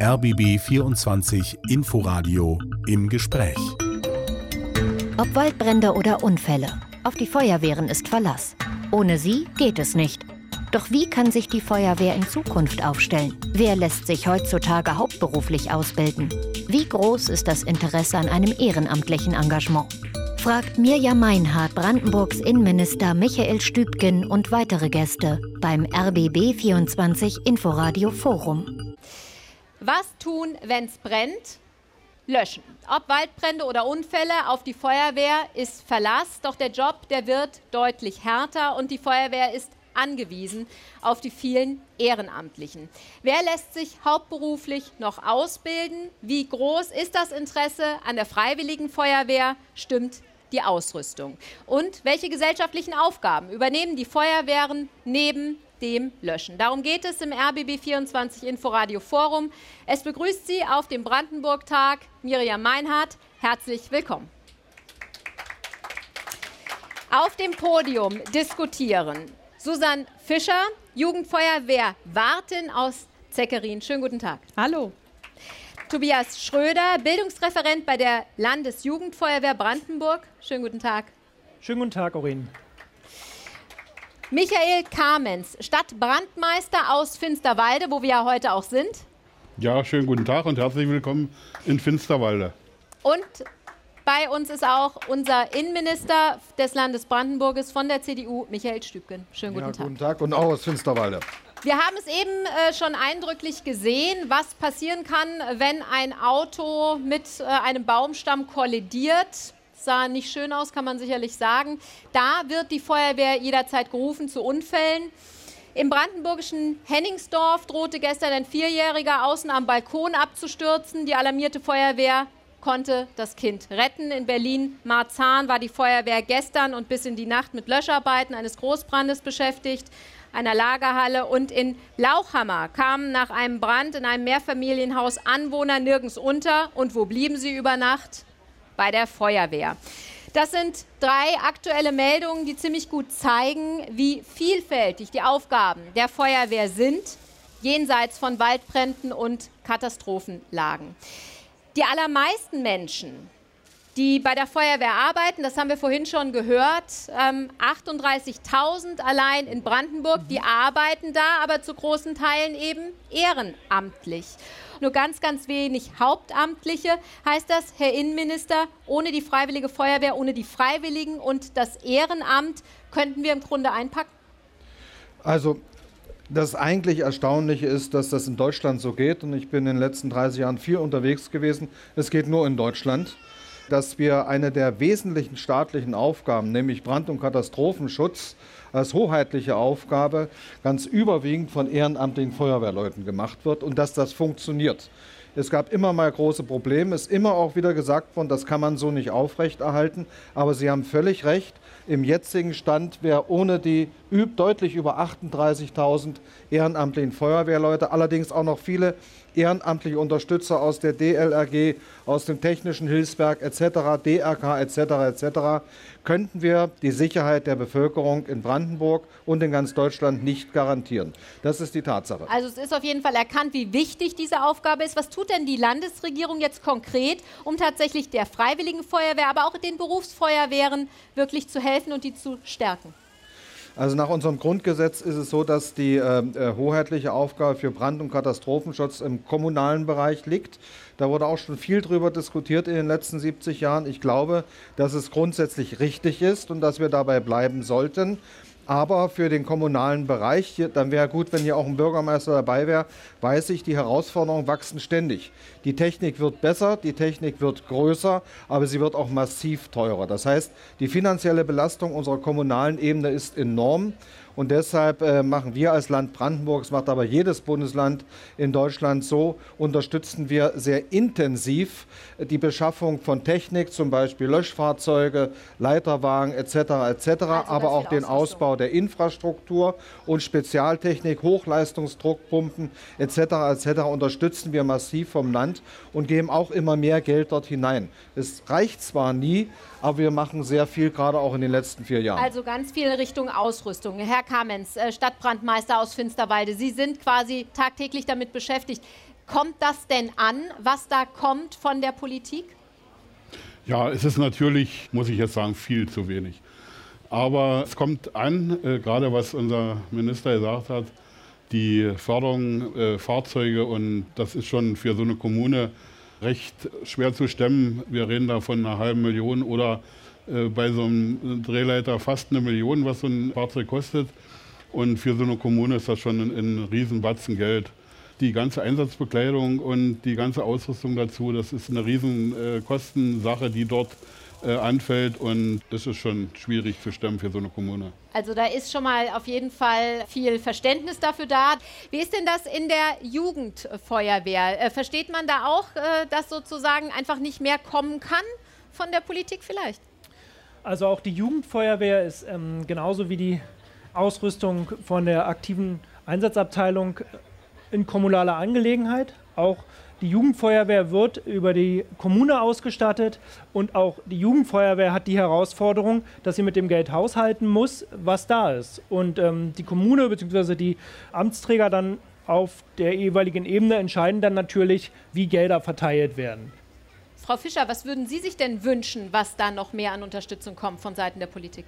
RBB 24 Inforadio im Gespräch. Ob Waldbrände oder Unfälle, auf die Feuerwehren ist Verlass. Ohne sie geht es nicht. Doch wie kann sich die Feuerwehr in Zukunft aufstellen? Wer lässt sich heutzutage hauptberuflich ausbilden? Wie groß ist das Interesse an einem ehrenamtlichen Engagement? fragt Mirja Meinhardt Brandenburgs Innenminister Michael Stübgen und weitere Gäste beim RBB 24 Inforadio Forum. Was tun, wenn es brennt? Löschen. Ob Waldbrände oder Unfälle, auf die Feuerwehr ist Verlass. Doch der Job, der wird deutlich härter und die Feuerwehr ist angewiesen auf die vielen Ehrenamtlichen. Wer lässt sich hauptberuflich noch ausbilden? Wie groß ist das Interesse an der Freiwilligen Feuerwehr? Stimmt die Ausrüstung? Und welche gesellschaftlichen Aufgaben übernehmen die Feuerwehren neben dem Löschen. Darum geht es im RBB 24 Inforadio Forum. Es begrüßt Sie auf dem Brandenburg-Tag Miriam Meinhardt. Herzlich willkommen. Auf dem Podium diskutieren Susanne Fischer, Jugendfeuerwehr Warten aus Zeckerin. Schönen guten Tag. Hallo. Tobias Schröder, Bildungsreferent bei der Landesjugendfeuerwehr Brandenburg. Schönen guten Tag. Schönen guten Tag, Orin. Michael Kamens, Stadtbrandmeister aus Finsterwalde, wo wir ja heute auch sind. Ja, schönen guten Tag und herzlich willkommen in Finsterwalde. Und bei uns ist auch unser Innenminister des Landes Brandenburges von der CDU, Michael Stübgen. Schönen guten ja, Tag. Guten Tag und auch aus Finsterwalde. Wir haben es eben äh, schon eindrücklich gesehen, was passieren kann, wenn ein Auto mit äh, einem Baumstamm kollidiert sah nicht schön aus, kann man sicherlich sagen. Da wird die Feuerwehr jederzeit gerufen zu Unfällen. Im brandenburgischen Henningsdorf drohte gestern ein Vierjähriger außen am Balkon abzustürzen. Die alarmierte Feuerwehr konnte das Kind retten. In Berlin-Marzahn war die Feuerwehr gestern und bis in die Nacht mit Löscharbeiten eines Großbrandes beschäftigt, einer Lagerhalle. Und in Lauchhammer kamen nach einem Brand in einem Mehrfamilienhaus Anwohner nirgends unter. Und wo blieben sie über Nacht? Bei der Feuerwehr. Das sind drei aktuelle Meldungen, die ziemlich gut zeigen, wie vielfältig die Aufgaben der Feuerwehr sind, jenseits von Waldbränden und Katastrophenlagen. Die allermeisten Menschen, die bei der Feuerwehr arbeiten, das haben wir vorhin schon gehört, ähm, 38.000 allein in Brandenburg, die arbeiten da, aber zu großen Teilen eben ehrenamtlich nur ganz, ganz wenig Hauptamtliche. Heißt das, Herr Innenminister, ohne die Freiwillige Feuerwehr, ohne die Freiwilligen und das Ehrenamt könnten wir im Grunde einpacken? Also das eigentlich Erstaunliche ist, dass das in Deutschland so geht. Und ich bin in den letzten 30 Jahren viel unterwegs gewesen. Es geht nur in Deutschland dass wir eine der wesentlichen staatlichen Aufgaben, nämlich Brand- und Katastrophenschutz, als hoheitliche Aufgabe ganz überwiegend von ehrenamtlichen Feuerwehrleuten gemacht wird und dass das funktioniert. Es gab immer mal große Probleme, es ist immer auch wieder gesagt worden, das kann man so nicht aufrechterhalten. Aber Sie haben völlig recht, im jetzigen Stand wäre ohne die deutlich über 38.000 ehrenamtlichen Feuerwehrleute, allerdings auch noch viele ehrenamtliche Unterstützer aus der DLRG, aus dem Technischen Hilfswerk etc., DRK etc. etc., könnten wir die Sicherheit der Bevölkerung in Brandenburg und in ganz Deutschland nicht garantieren. Das ist die Tatsache. Also es ist auf jeden Fall erkannt, wie wichtig diese Aufgabe ist. Was tut denn die Landesregierung jetzt konkret, um tatsächlich der Freiwilligen Feuerwehr, aber auch den Berufsfeuerwehren wirklich zu helfen und die zu stärken? Also nach unserem Grundgesetz ist es so, dass die äh, äh, hoheitliche Aufgabe für Brand- und Katastrophenschutz im kommunalen Bereich liegt. Da wurde auch schon viel darüber diskutiert in den letzten 70 Jahren. Ich glaube, dass es grundsätzlich richtig ist und dass wir dabei bleiben sollten. Aber für den kommunalen Bereich, dann wäre gut, wenn hier auch ein Bürgermeister dabei wäre, weiß ich, die Herausforderungen wachsen ständig. Die Technik wird besser, die Technik wird größer, aber sie wird auch massiv teurer. Das heißt, die finanzielle Belastung unserer kommunalen Ebene ist enorm. Und deshalb äh, machen wir als Land Brandenburg, das macht aber jedes Bundesland in Deutschland so, unterstützen wir sehr intensiv die Beschaffung von Technik, zum Beispiel Löschfahrzeuge, Leiterwagen etc. etc., also aber auch den Ausbau der Infrastruktur und Spezialtechnik, Hochleistungsdruckpumpen etc. etc. unterstützen wir massiv vom Land und geben auch immer mehr Geld dort hinein. Es reicht zwar nie, aber wir machen sehr viel, gerade auch in den letzten vier Jahren. Also ganz viel Richtung Ausrüstung. Herr Kamenz, äh, Stadtbrandmeister aus Finsterwalde, Sie sind quasi tagtäglich damit beschäftigt. Kommt das denn an, was da kommt von der Politik? Ja, es ist natürlich, muss ich jetzt sagen, viel zu wenig. Aber es kommt an, äh, gerade was unser Minister gesagt hat, die Förderung äh, Fahrzeuge und das ist schon für so eine Kommune recht schwer zu stemmen. Wir reden da von einer halben Million oder bei so einem Drehleiter fast eine Million, was so ein Fahrzeug kostet. Und für so eine Kommune ist das schon ein, ein Riesenbatzen Geld. Die ganze Einsatzbekleidung und die ganze Ausrüstung dazu, das ist eine Riesenkostensache, äh, die dort äh, anfällt und das ist schon schwierig zu stemmen für so eine Kommune. Also da ist schon mal auf jeden Fall viel Verständnis dafür da. Wie ist denn das in der Jugendfeuerwehr? Äh, versteht man da auch, äh, dass sozusagen einfach nicht mehr kommen kann von der Politik vielleicht? Also auch die Jugendfeuerwehr ist ähm, genauso wie die Ausrüstung von der aktiven Einsatzabteilung in kommunaler Angelegenheit. Auch die Jugendfeuerwehr wird über die Kommune ausgestattet und auch die Jugendfeuerwehr hat die Herausforderung, dass sie mit dem Geld haushalten muss, was da ist. Und ähm, die Kommune bzw. die Amtsträger dann auf der jeweiligen Ebene entscheiden dann natürlich, wie Gelder verteilt werden. Frau Fischer, was würden Sie sich denn wünschen, was da noch mehr an Unterstützung kommt von Seiten der Politik?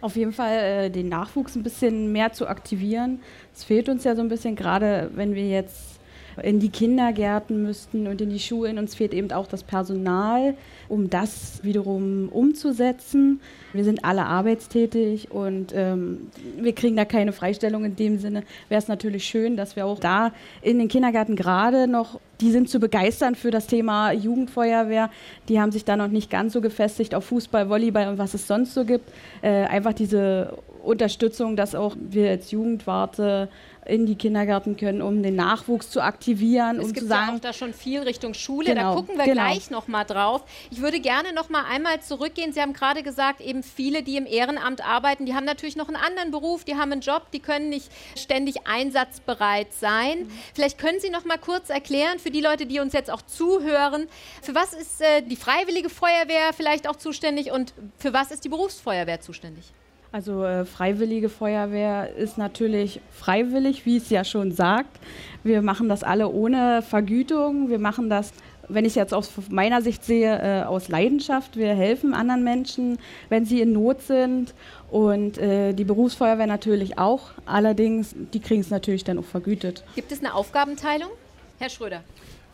Auf jeden Fall äh, den Nachwuchs ein bisschen mehr zu aktivieren. Es fehlt uns ja so ein bisschen, gerade wenn wir jetzt in die Kindergärten müssten und in die Schulen. Uns fehlt eben auch das Personal, um das wiederum umzusetzen. Wir sind alle arbeitstätig und ähm, wir kriegen da keine Freistellung in dem Sinne. Wäre es natürlich schön, dass wir auch da in den Kindergärten gerade noch, die sind zu begeistern für das Thema Jugendfeuerwehr. Die haben sich da noch nicht ganz so gefestigt auf Fußball, Volleyball und was es sonst so gibt. Äh, einfach diese Unterstützung, dass auch wir als Jugendwarte in die Kindergärten können, um den Nachwuchs zu aktivieren. Es um gibt zu sagen, ja auch da schon viel Richtung Schule, genau, da gucken wir genau. gleich noch mal drauf. Ich würde gerne noch mal einmal zurückgehen. Sie haben gerade gesagt, eben viele, die im Ehrenamt arbeiten, die haben natürlich noch einen anderen Beruf, die haben einen Job, die können nicht ständig einsatzbereit sein. Mhm. Vielleicht können Sie noch mal kurz erklären für die Leute, die uns jetzt auch zuhören, für was ist äh, die Freiwillige Feuerwehr vielleicht auch zuständig und für was ist die Berufsfeuerwehr zuständig? Also äh, freiwillige Feuerwehr ist natürlich freiwillig, wie es ja schon sagt. Wir machen das alle ohne Vergütung. Wir machen das, wenn ich es jetzt aus meiner Sicht sehe, äh, aus Leidenschaft. Wir helfen anderen Menschen, wenn sie in Not sind. Und äh, die Berufsfeuerwehr natürlich auch. Allerdings, die kriegen es natürlich dann auch vergütet. Gibt es eine Aufgabenteilung? Herr Schröder.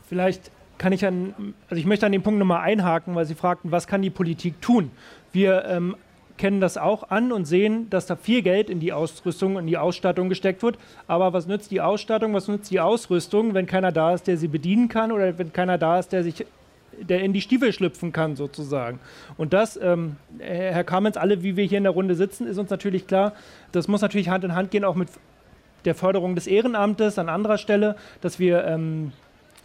Vielleicht kann ich an, also ich möchte an dem Punkt nochmal einhaken, weil Sie fragten, was kann die Politik tun? Wir ähm, kennen das auch an und sehen, dass da viel Geld in die Ausrüstung und die Ausstattung gesteckt wird. Aber was nützt die Ausstattung, was nützt die Ausrüstung, wenn keiner da ist, der sie bedienen kann oder wenn keiner da ist, der sich der in die Stiefel schlüpfen kann, sozusagen. Und das, ähm, Herr Kamenz, alle, wie wir hier in der Runde sitzen, ist uns natürlich klar, das muss natürlich Hand in Hand gehen, auch mit der Förderung des Ehrenamtes an anderer Stelle, dass wir ähm,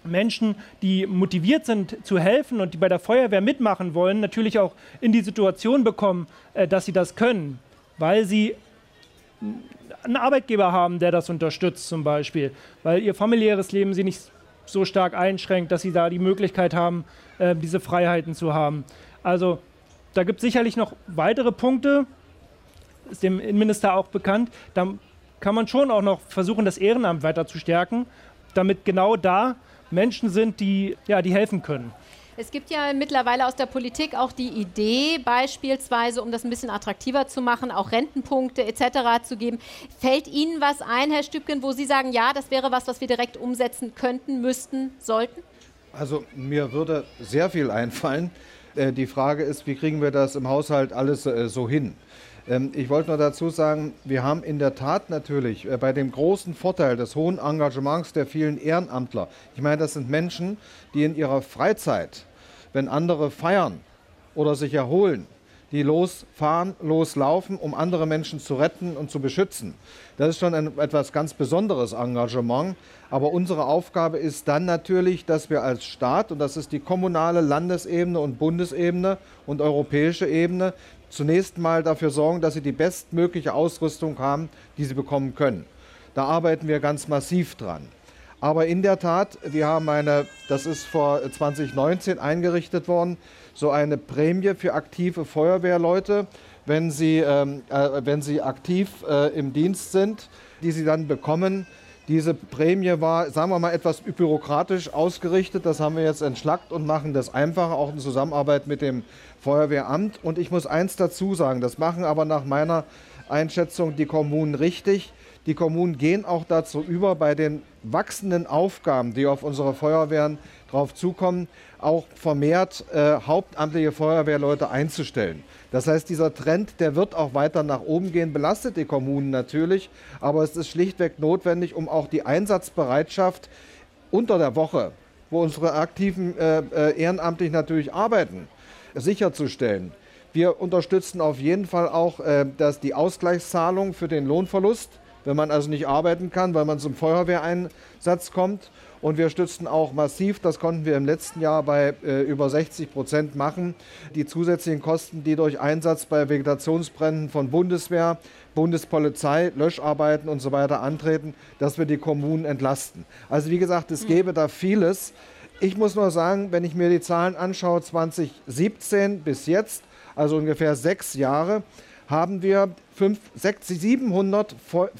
Menschen, die motiviert sind zu helfen und die bei der Feuerwehr mitmachen wollen, natürlich auch in die Situation bekommen, äh, dass sie das können, weil sie einen Arbeitgeber haben, der das unterstützt zum Beispiel, weil ihr familiäres Leben sie nicht so stark einschränkt, dass sie da die Möglichkeit haben, äh, diese Freiheiten zu haben. Also da gibt es sicherlich noch weitere Punkte, ist dem Innenminister auch bekannt. Da kann man schon auch noch versuchen, das Ehrenamt weiter zu stärken, damit genau da Menschen sind, die, ja, die helfen können. Es gibt ja mittlerweile aus der Politik auch die Idee, beispielsweise, um das ein bisschen attraktiver zu machen, auch Rentenpunkte etc. zu geben. Fällt Ihnen was ein, Herr Stübken, wo Sie sagen, ja, das wäre was, was wir direkt umsetzen könnten, müssten, sollten? Also mir würde sehr viel einfallen. Äh, die Frage ist, wie kriegen wir das im Haushalt alles äh, so hin? Ähm, ich wollte nur dazu sagen, wir haben in der Tat natürlich äh, bei dem großen Vorteil des hohen Engagements der vielen Ehrenamtler, ich meine, das sind Menschen, die in ihrer Freizeit, wenn andere feiern oder sich erholen, die losfahren, loslaufen, um andere Menschen zu retten und zu beschützen. Das ist schon ein etwas ganz besonderes Engagement. Aber unsere Aufgabe ist dann natürlich, dass wir als Staat, und das ist die kommunale Landesebene und Bundesebene und europäische Ebene, zunächst mal dafür sorgen, dass sie die bestmögliche Ausrüstung haben, die sie bekommen können. Da arbeiten wir ganz massiv dran. Aber in der Tat, wir haben eine, das ist vor 2019 eingerichtet worden, so eine Prämie für aktive Feuerwehrleute, wenn sie, ähm, äh, wenn sie aktiv äh, im Dienst sind, die sie dann bekommen, Diese Prämie war, sagen wir mal, etwas bürokratisch ausgerichtet. Das haben wir jetzt entschlackt und machen das einfacher, auch in Zusammenarbeit mit dem Feuerwehramt. Und ich muss eins dazu sagen, das machen aber nach meiner Einschätzung die Kommunen richtig. Die Kommunen gehen auch dazu über, bei den wachsenden Aufgaben, die auf unsere Feuerwehren drauf zukommen, auch vermehrt äh, hauptamtliche Feuerwehrleute einzustellen. Das heißt, dieser Trend, der wird auch weiter nach oben gehen, belastet die Kommunen natürlich, aber es ist schlichtweg notwendig, um auch die Einsatzbereitschaft unter der Woche, wo unsere aktiven äh, äh, Ehrenamtlichen natürlich arbeiten, sicherzustellen. Wir unterstützen auf jeden Fall auch äh, dass die Ausgleichszahlung für den Lohnverlust wenn man also nicht arbeiten kann, weil man zum Feuerwehreinsatz kommt. Und wir stützen auch massiv, das konnten wir im letzten Jahr bei äh, über 60 Prozent machen, die zusätzlichen Kosten, die durch Einsatz bei Vegetationsbränden von Bundeswehr, Bundespolizei, Löscharbeiten und so weiter antreten, dass wir die Kommunen entlasten. Also wie gesagt, es gäbe da vieles. Ich muss nur sagen, wenn ich mir die Zahlen anschaue, 2017 bis jetzt, also ungefähr sechs Jahre, haben wir 5, 6, 700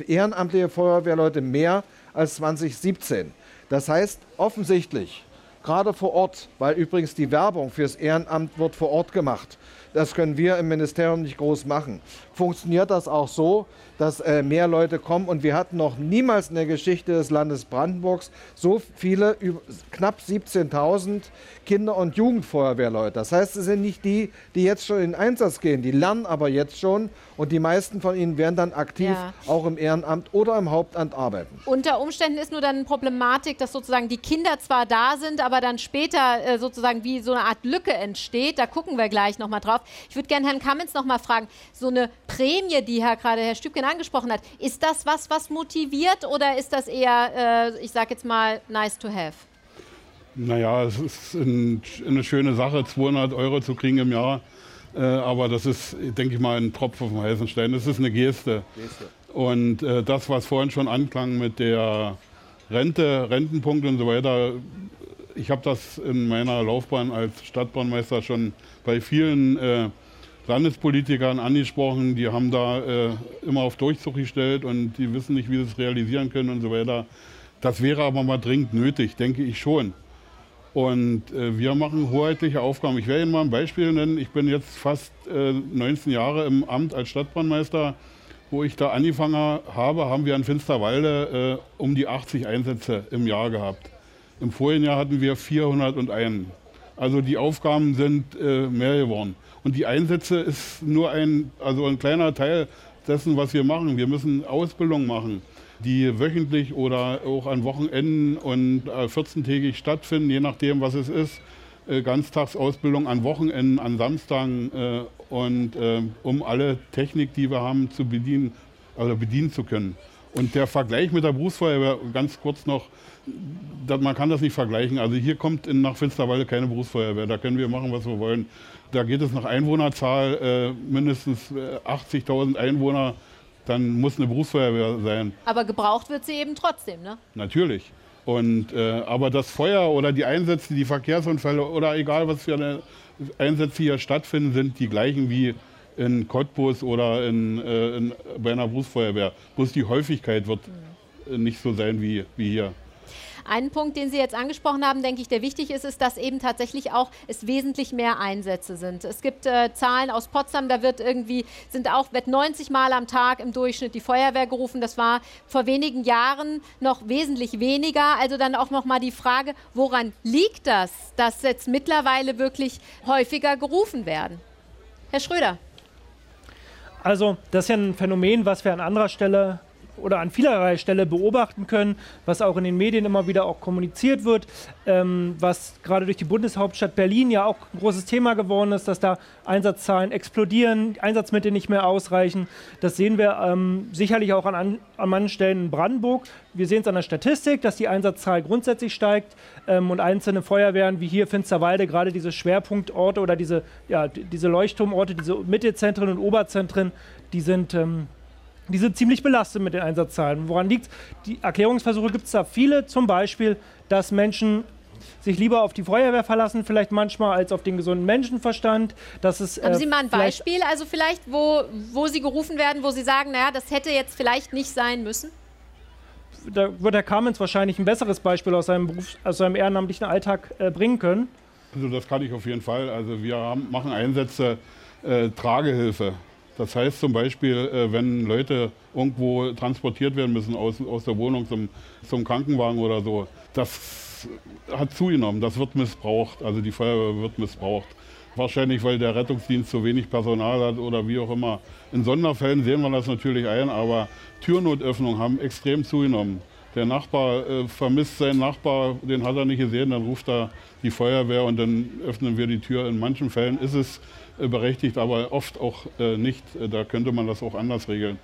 ehrenamtliche Feuerwehrleute mehr als 2017. Das heißt offensichtlich, gerade vor Ort, weil übrigens die Werbung fürs Ehrenamt wird vor Ort gemacht, das können wir im Ministerium nicht groß machen. Funktioniert das auch so, dass äh, mehr Leute kommen? Und wir hatten noch niemals in der Geschichte des Landes Brandenburgs so viele, knapp 17.000 Kinder- und Jugendfeuerwehrleute. Das heißt, es sind nicht die, die jetzt schon in den Einsatz gehen, die lernen aber jetzt schon und die meisten von ihnen werden dann aktiv ja. auch im Ehrenamt oder im Hauptamt arbeiten. Unter Umständen ist nur dann eine Problematik, dass sozusagen die Kinder zwar da sind, aber dann später äh, sozusagen wie so eine Art Lücke entsteht. Da gucken wir gleich nochmal drauf. Ich würde gerne Herrn Kammens noch mal fragen, so eine Prämie, die Herr gerade Herr Stübken angesprochen hat, ist das was, was motiviert oder ist das eher, äh, ich sage jetzt mal, nice to have? Naja, es ist ein, eine schöne Sache, 200 Euro zu kriegen im Jahr. Äh, aber das ist, denke ich mal, ein Tropfen auf dem heißen Stein. Das ist eine Geste. Geste. Und äh, das, was vorhin schon anklang mit der Rente, Rentenpunkt und so weiter, ich habe das in meiner Laufbahn als Stadtbahnmeister schon bei vielen äh, Landespolitikern angesprochen. Die haben da äh, immer auf Durchzug gestellt und die wissen nicht, wie sie es realisieren können und so weiter. Das wäre aber mal dringend nötig, denke ich schon. Und äh, wir machen hoheitliche Aufgaben. Ich werde Ihnen mal ein Beispiel nennen. Ich bin jetzt fast äh, 19 Jahre im Amt als Stadtbrandmeister. Wo ich da angefangen habe, haben wir in Finsterwalde äh, um die 80 Einsätze im Jahr gehabt. Im vorigen Jahr hatten wir 401. Also die Aufgaben sind äh, mehr geworden. Und die Einsätze ist nur ein, also ein kleiner Teil dessen, was wir machen. Wir müssen Ausbildung machen, die wöchentlich oder auch an Wochenenden und 14-tägig äh, stattfinden, je nachdem, was es ist. Äh, Ganztagsausbildung an Wochenenden, an Samstagen äh, und um alle Technik, die wir haben, zu bedienen, also bedienen zu können. Und der Vergleich mit der Berufsfeuerwehr, ganz kurz noch, man kann das nicht vergleichen. Also hier kommt in, nach Finsterwalde keine Berufsfeuerwehr. Da können wir machen, was wir wollen. Da geht es nach Einwohnerzahl äh, mindestens 80.000 äh, Einwohner. Dann muss eine Berufsfeuerwehr sein. Aber gebraucht wird sie eben trotzdem, ne? Natürlich. Und, äh, aber das Feuer oder die Einsätze, die Verkehrsunfälle oder egal was für Einsätze hier stattfinden, sind die gleichen wie in Cottbus oder in, äh, in, bei einer Berufsfeuerwehr. Bloß die Häufigkeit wird mhm. nicht so sein wie, wie hier. Ein Punkt, den Sie jetzt angesprochen haben, denke ich, der wichtig ist, ist, dass eben tatsächlich auch es wesentlich mehr Einsätze sind. Es gibt äh, Zahlen aus Potsdam, da wird irgendwie, sind auch, wird 90 Mal am Tag im Durchschnitt die Feuerwehr gerufen. Das war vor wenigen Jahren noch wesentlich weniger. Also dann auch nochmal die Frage, woran liegt das, dass jetzt mittlerweile wirklich häufiger gerufen werden? Herr Schröder. Also, das ist ja ein Phänomen, was wir an anderer Stelle oder an vielerlei Stelle beobachten können, was auch in den Medien immer wieder auch kommuniziert wird, ähm, was gerade durch die Bundeshauptstadt Berlin ja auch ein großes Thema geworden ist, dass da Einsatzzahlen explodieren, Einsatzmittel nicht mehr ausreichen. Das sehen wir ähm, sicherlich auch an, an, an manchen Stellen in Brandenburg. Wir sehen es an der Statistik, dass die Einsatzzahl grundsätzlich steigt ähm, und einzelne Feuerwehren wie hier Finsterwalde, gerade diese Schwerpunktorte oder diese, ja, diese Leuchtturmorte, diese Mittelzentren und Oberzentren, die sind ähm, die sind ziemlich belastet mit den Einsatzzahlen. Woran liegt es? Die Erklärungsversuche gibt es da viele, zum Beispiel, dass Menschen sich lieber auf die Feuerwehr verlassen, vielleicht manchmal als auf den gesunden Menschenverstand. Dass es, Haben äh, Sie mal ein Beispiel, also vielleicht, wo, wo Sie gerufen werden, wo Sie sagen, naja, das hätte jetzt vielleicht nicht sein müssen? da wird Herr Kamens wahrscheinlich ein besseres Beispiel aus seinem, Beruf, aus seinem ehrenamtlichen Alltag äh, bringen können. Also das kann ich auf jeden Fall. Also wir haben, machen Einsätze äh, Tragehilfe. Das heißt zum Beispiel, äh, wenn Leute irgendwo transportiert werden müssen aus, aus der Wohnung zum, zum Krankenwagen oder so, das hat zugenommen, das wird missbraucht, also die Feuerwehr wird missbraucht. Wahrscheinlich, weil der Rettungsdienst zu wenig Personal hat oder wie auch immer. In Sonderfällen sehen wir das natürlich ein, aber Türnotöffnungen haben extrem zugenommen. Der Nachbar äh, vermisst seinen Nachbar, den hat er nicht gesehen, dann ruft er die Feuerwehr und dann öffnen wir die Tür. In manchen Fällen ist es berechtigt, aber oft auch äh, nicht. Äh, da könnte man das auch anders regeln.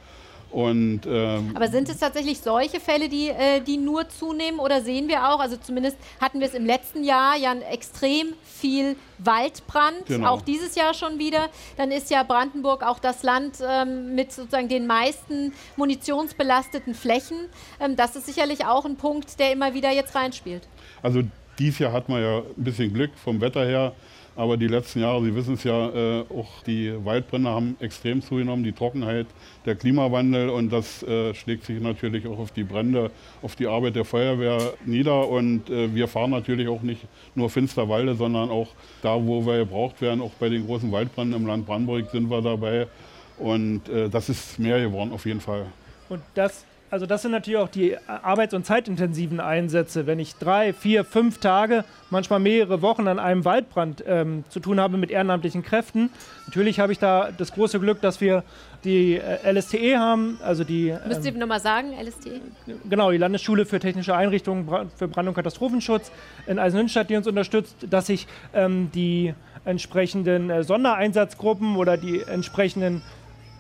Und, ähm Aber sind es tatsächlich solche Fälle, die, äh, die nur zunehmen oder sehen wir auch, also zumindest hatten wir es im letzten Jahr ja extrem viel Waldbrand, genau. auch dieses Jahr schon wieder. Dann ist ja Brandenburg auch das Land ähm, mit sozusagen den meisten munitionsbelasteten Flächen. Ähm, das ist sicherlich auch ein Punkt, der immer wieder jetzt reinspielt. Also dieses Jahr hat man ja ein bisschen Glück vom Wetter her. Aber die letzten Jahre, Sie wissen es ja, äh, auch die Waldbrände haben extrem zugenommen, die Trockenheit, der Klimawandel und das äh, schlägt sich natürlich auch auf die Brände, auf die Arbeit der Feuerwehr nieder. Und äh, wir fahren natürlich auch nicht nur Finsterwalde, sondern auch da, wo wir gebraucht werden, auch bei den großen Waldbränden im Land Brandenburg sind wir dabei. Und äh, das ist mehr geworden auf jeden Fall. Und das also das sind natürlich auch die arbeits- und zeitintensiven Einsätze. Wenn ich drei, vier, fünf Tage, manchmal mehrere Wochen an einem Waldbrand ähm, zu tun habe mit ehrenamtlichen Kräften, natürlich habe ich da das große Glück, dass wir die äh, LSTE haben, also die... Müsst ihr ähm, nochmal sagen, LSTE? Genau, die Landesschule für technische Einrichtungen für Brand- und Katastrophenschutz in Eisenhüttenstadt, die uns unterstützt, dass sich ähm, die entsprechenden äh, Sondereinsatzgruppen oder die entsprechenden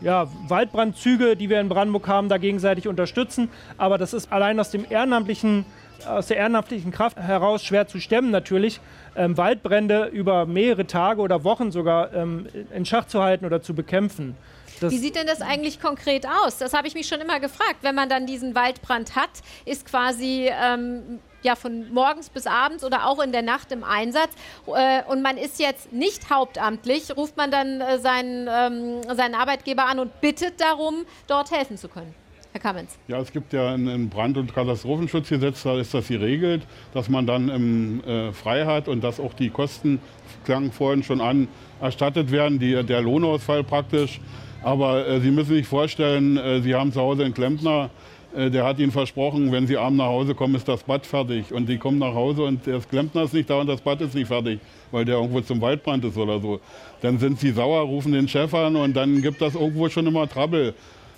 ja, Waldbrandzüge, die wir in Brandenburg haben, da gegenseitig unterstützen. Aber das ist allein aus dem ehrenamtlichen aus der ehrenamtlichen Kraft heraus schwer zu stemmen natürlich, ähm, Waldbrände über mehrere Tage oder Wochen sogar ähm, in Schach zu halten oder zu bekämpfen. Das Wie sieht denn das eigentlich konkret aus? Das habe ich mich schon immer gefragt. Wenn man dann diesen Waldbrand hat, ist quasi ähm, ja von morgens bis abends oder auch in der Nacht im Einsatz äh, und man ist jetzt nicht hauptamtlich, ruft man dann äh, seinen, ähm, seinen Arbeitgeber an und bittet darum, dort helfen zu können. Herr Kamenz. Ja, es gibt ja ein Brand- und Katastrophenschutzgesetz, da ist das geregelt, dass man dann im, äh, frei hat und dass auch die Kosten, klang vorhin schon an, erstattet werden, die, der Lohnausfall praktisch. Aber äh, Sie müssen sich vorstellen, äh, Sie haben zu Hause einen Klempner, der hat ihnen versprochen, wenn sie abends nach Hause kommen, ist das Bad fertig. Und die kommen nach Hause und der Klempner ist nicht da und das Bad ist nicht fertig, weil der irgendwo zum Waldbrand ist oder so. Dann sind sie sauer, rufen den Chef an und dann gibt das irgendwo schon immer Trouble.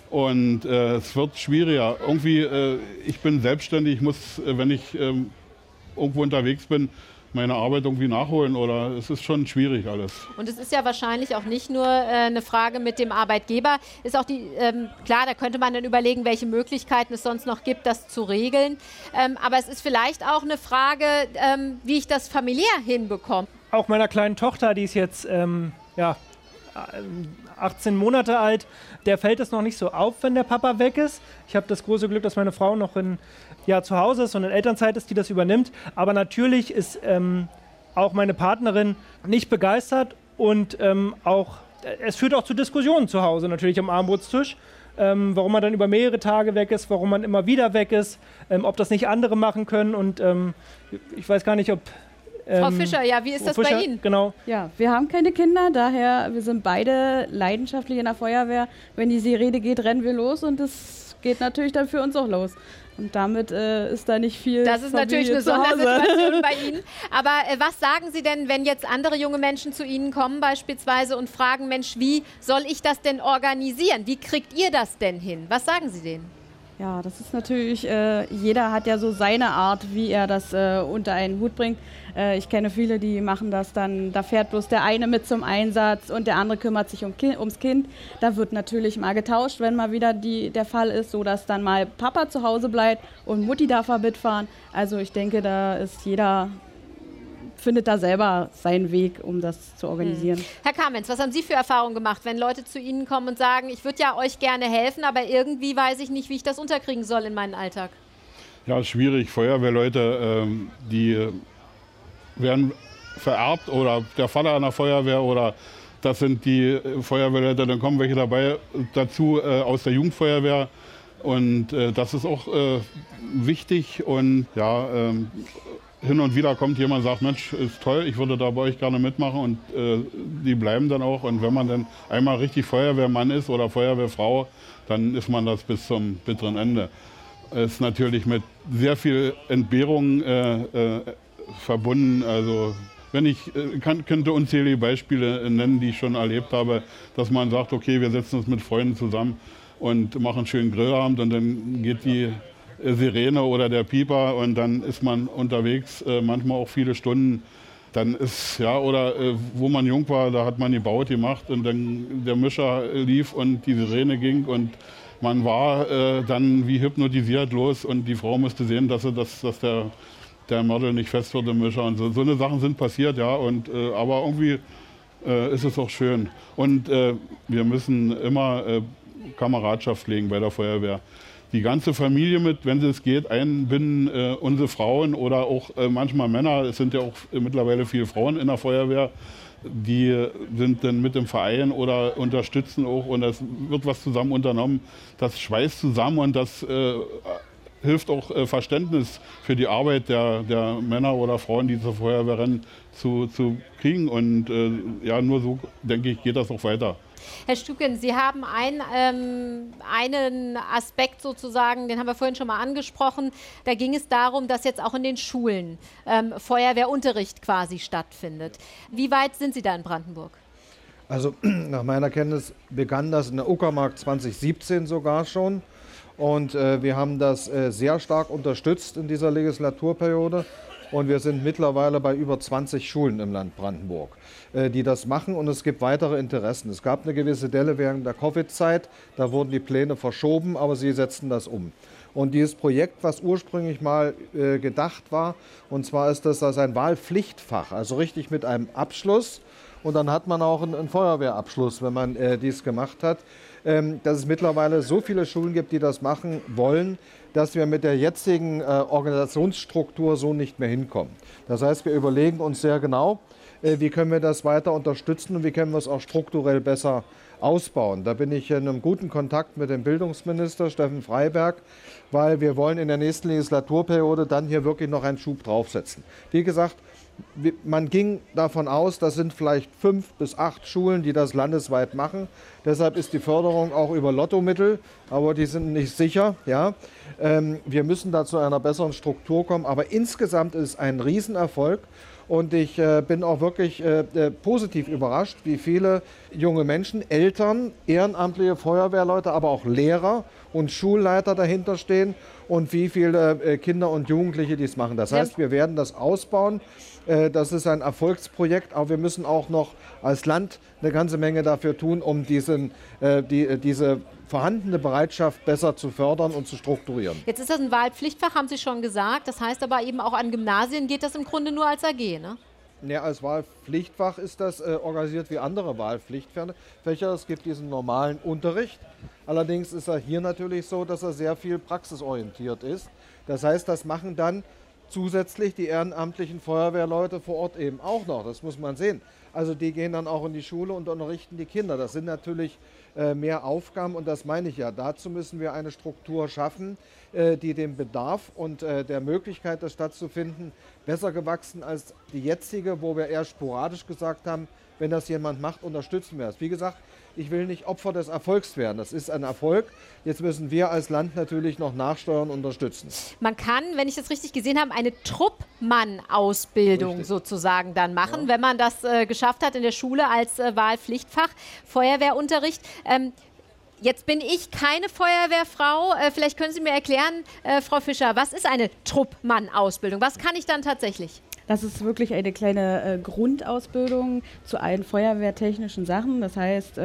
Und äh, es wird schwieriger. Irgendwie, äh, ich bin selbstständig, ich muss, äh, wenn ich ähm, irgendwo unterwegs bin, meine Arbeit irgendwie nachholen oder es ist schon schwierig alles. Und es ist ja wahrscheinlich auch nicht nur äh, eine Frage mit dem Arbeitgeber, ist auch die, ähm, klar, da könnte man dann überlegen, welche Möglichkeiten es sonst noch gibt, das zu regeln. Ähm, aber es ist vielleicht auch eine Frage, ähm, wie ich das familiär hinbekomme. Auch meiner kleinen Tochter, die ist jetzt ähm, ja, 18 Monate alt, der fällt es noch nicht so auf, wenn der Papa weg ist. Ich habe das große Glück, dass meine Frau noch in ja, zu Hause ist und in Elternzeit ist, die das übernimmt. Aber natürlich ist ähm, auch meine Partnerin nicht begeistert und ähm, auch, es führt auch zu Diskussionen zu Hause, natürlich am Armutstisch. Ähm, warum man dann über mehrere Tage weg ist, warum man immer wieder weg ist, ähm, ob das nicht andere machen können. Und ähm, ich weiß gar nicht, ob Frau ähm, Fischer, ja, wie ist das Fischer, bei Ihnen? Genau. Ja, wir haben keine Kinder, daher wir sind beide leidenschaftlich in der Feuerwehr. Wenn die Sirene geht, rennen wir los und das geht natürlich dann für uns auch los. Und damit äh, ist da nicht viel. Das ist natürlich eine Sondersituation bei Ihnen. Aber äh, was sagen Sie denn, wenn jetzt andere junge Menschen zu Ihnen kommen beispielsweise und fragen, Mensch, wie soll ich das denn organisieren? Wie kriegt ihr das denn hin? Was sagen Sie denen? Ja, das ist natürlich, äh, jeder hat ja so seine Art, wie er das äh, unter einen Hut bringt. Äh, ich kenne viele, die machen das dann, da fährt bloß der eine mit zum Einsatz und der andere kümmert sich um kind, ums Kind. Da wird natürlich mal getauscht, wenn mal wieder die, der Fall ist, so dass dann mal Papa zu Hause bleibt und Mutti darf mitfahren. Also ich denke, da ist jeder findet da selber seinen Weg, um das zu organisieren. Hm. Herr Kamenz, was haben Sie für Erfahrungen gemacht, wenn Leute zu Ihnen kommen und sagen, ich würde ja euch gerne helfen, aber irgendwie weiß ich nicht, wie ich das unterkriegen soll in meinen Alltag? Ja, schwierig. Feuerwehrleute, ähm, die werden vererbt oder der Vater einer Feuerwehr oder das sind die Feuerwehrleute, dann kommen welche dabei dazu äh, aus der Jugendfeuerwehr Und äh, das ist auch äh, wichtig. Und ja, ähm, hin und wieder kommt jemand und sagt, Mensch, ist toll, ich würde da bei euch gerne mitmachen. Und äh, die bleiben dann auch. Und wenn man dann einmal richtig Feuerwehrmann ist oder Feuerwehrfrau, dann ist man das bis zum bitteren Ende. Ist natürlich mit sehr viel Entbehrung äh, äh, verbunden. Also wenn ich äh, kann, könnte unzählige Beispiele nennen, die ich schon erlebt habe, dass man sagt, okay, wir setzen uns mit Freunden zusammen und machen einen schönen Grillabend und dann geht die Sirene oder der Pieper und dann ist man unterwegs, äh, manchmal auch viele Stunden. Dann ist, ja, oder äh, wo man jung war, da hat man gebaut, gemacht und dann der Mischer lief und die Sirene ging und man war äh, dann wie hypnotisiert los und die Frau musste sehen, dass, sie das, dass der, der Model nicht fest wird im Mischer. Und so, so eine Sachen sind passiert, ja. Und, äh, aber irgendwie äh, ist es auch schön. Und äh, wir müssen immer äh, Kameradschaft legen bei der Feuerwehr. Die ganze Familie mit, wenn es geht, einbinden, äh, unsere Frauen oder auch manchmal Männer. Es sind ja auch mittlerweile viele Frauen in der Feuerwehr die sind dann mit dem Verein oder unterstützen auch und es wird was zusammen unternommen. Das schweißt zusammen und das äh, hilft auch äh, Verständnis für die Arbeit der, der Männer oder Frauen, die zur Feuerwehr rennen, zu, zu kriegen. Und äh, ja, nur so, denke ich, geht das auch weiter. Herr Stuken, Sie haben ein, ähm, einen Aspekt sozusagen, den haben wir vorhin schon mal angesprochen. Da ging es darum, dass jetzt auch in den Schulen ähm, Feuerwehrunterricht quasi stattfindet. Wie weit sind Sie da in Brandenburg? Also nach meiner Kenntnis begann das in der Uckermark 2017 sogar schon. Und äh, wir haben das äh, sehr stark unterstützt in dieser Legislaturperiode. Und wir sind mittlerweile bei über 20 Schulen im Land Brandenburg, äh, die das machen. Und es gibt weitere Interessen. Es gab eine gewisse Delle während der Covid-Zeit. Da wurden die Pläne verschoben, aber sie setzen das um. Und dieses Projekt, was ursprünglich mal äh, gedacht war, und zwar ist das, das ein Wahlpflichtfach, also richtig mit einem Abschluss. Und dann hat man auch einen, einen Feuerwehrabschluss, wenn man äh, dies gemacht hat. Ähm, dass es mittlerweile so viele Schulen gibt, die das machen wollen, dass wir mit der jetzigen äh, Organisationsstruktur so nicht mehr hinkommen. Das heißt, wir überlegen uns sehr genau, äh, wie können wir das weiter unterstützen und wie können wir es auch strukturell besser ausbauen. Da bin ich in einem guten Kontakt mit dem Bildungsminister Steffen Freiberg, weil wir wollen in der nächsten Legislaturperiode dann hier wirklich noch einen Schub draufsetzen. Wie gesagt, man ging davon aus, das sind vielleicht fünf bis acht Schulen, die das landesweit machen. Deshalb ist die Förderung auch über Lottomittel, aber die sind nicht sicher. Ja. Ähm, wir müssen da zu einer besseren Struktur kommen, aber insgesamt ist es ein Riesenerfolg. Und ich äh, bin auch wirklich äh, äh, positiv überrascht, wie viele junge Menschen, Eltern, ehrenamtliche Feuerwehrleute, aber auch Lehrer und Schulleiter dahinter stehen und wie viele Kinder und Jugendliche dies machen. Das heißt, wir werden das ausbauen. Äh, das ist ein Erfolgsprojekt, aber wir müssen auch noch als Land eine ganze Menge dafür tun, um diesen, äh, die, diese vorhandene Bereitschaft besser zu fördern und zu strukturieren. Jetzt ist das ein Wahlpflichtfach, haben Sie schon gesagt. Das heißt aber eben auch an Gymnasien geht das im Grunde nur als AG, ne? Ja, als Wahlpflichtfach ist das äh, organisiert wie andere Wahlpflichtfächer. Es gibt diesen normalen Unterricht. Allerdings ist er hier natürlich so, dass er sehr viel praxisorientiert ist. Das heißt, das machen dann zusätzlich die ehrenamtlichen Feuerwehrleute vor Ort eben auch noch. Das muss man sehen. Also die gehen dann auch in die Schule und unterrichten die Kinder. Das sind natürlich äh, mehr Aufgaben und das meine ich ja. Dazu müssen wir eine Struktur schaffen, äh, die dem Bedarf und äh, der Möglichkeit, das stattzufinden, besser gewachsen als die jetzige, wo wir eher sporadisch gesagt haben, wenn das jemand macht, unterstützen wir es. Wie gesagt, ich will nicht Opfer des Erfolgs werden. Das ist ein Erfolg. Jetzt müssen wir als Land natürlich noch nachsteuern und unterstützen. Man kann, wenn ich das richtig gesehen habe, eine Truppmann-Ausbildung sozusagen dann machen, ja. wenn man das äh, geschafft hat in der Schule als äh, Wahlpflichtfach, Feuerwehrunterricht. Ähm, Jetzt bin ich keine Feuerwehrfrau. Äh, vielleicht können Sie mir erklären, äh, Frau Fischer, was ist eine Truppmann-Ausbildung? Was kann ich dann tatsächlich? Das ist wirklich eine kleine äh, Grundausbildung zu allen feuerwehrtechnischen Sachen. Das heißt,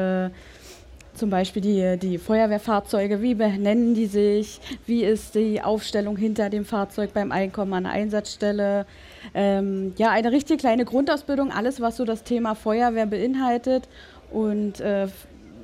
zum Beispiel die, die Feuerwehrfahrzeuge, wie benennen die sich, wie ist die Aufstellung hinter dem Fahrzeug beim Einkommen an der Einsatzstelle. Ähm, ja, eine richtig kleine Grundausbildung, alles, was so das Thema Feuerwehr beinhaltet. Und äh,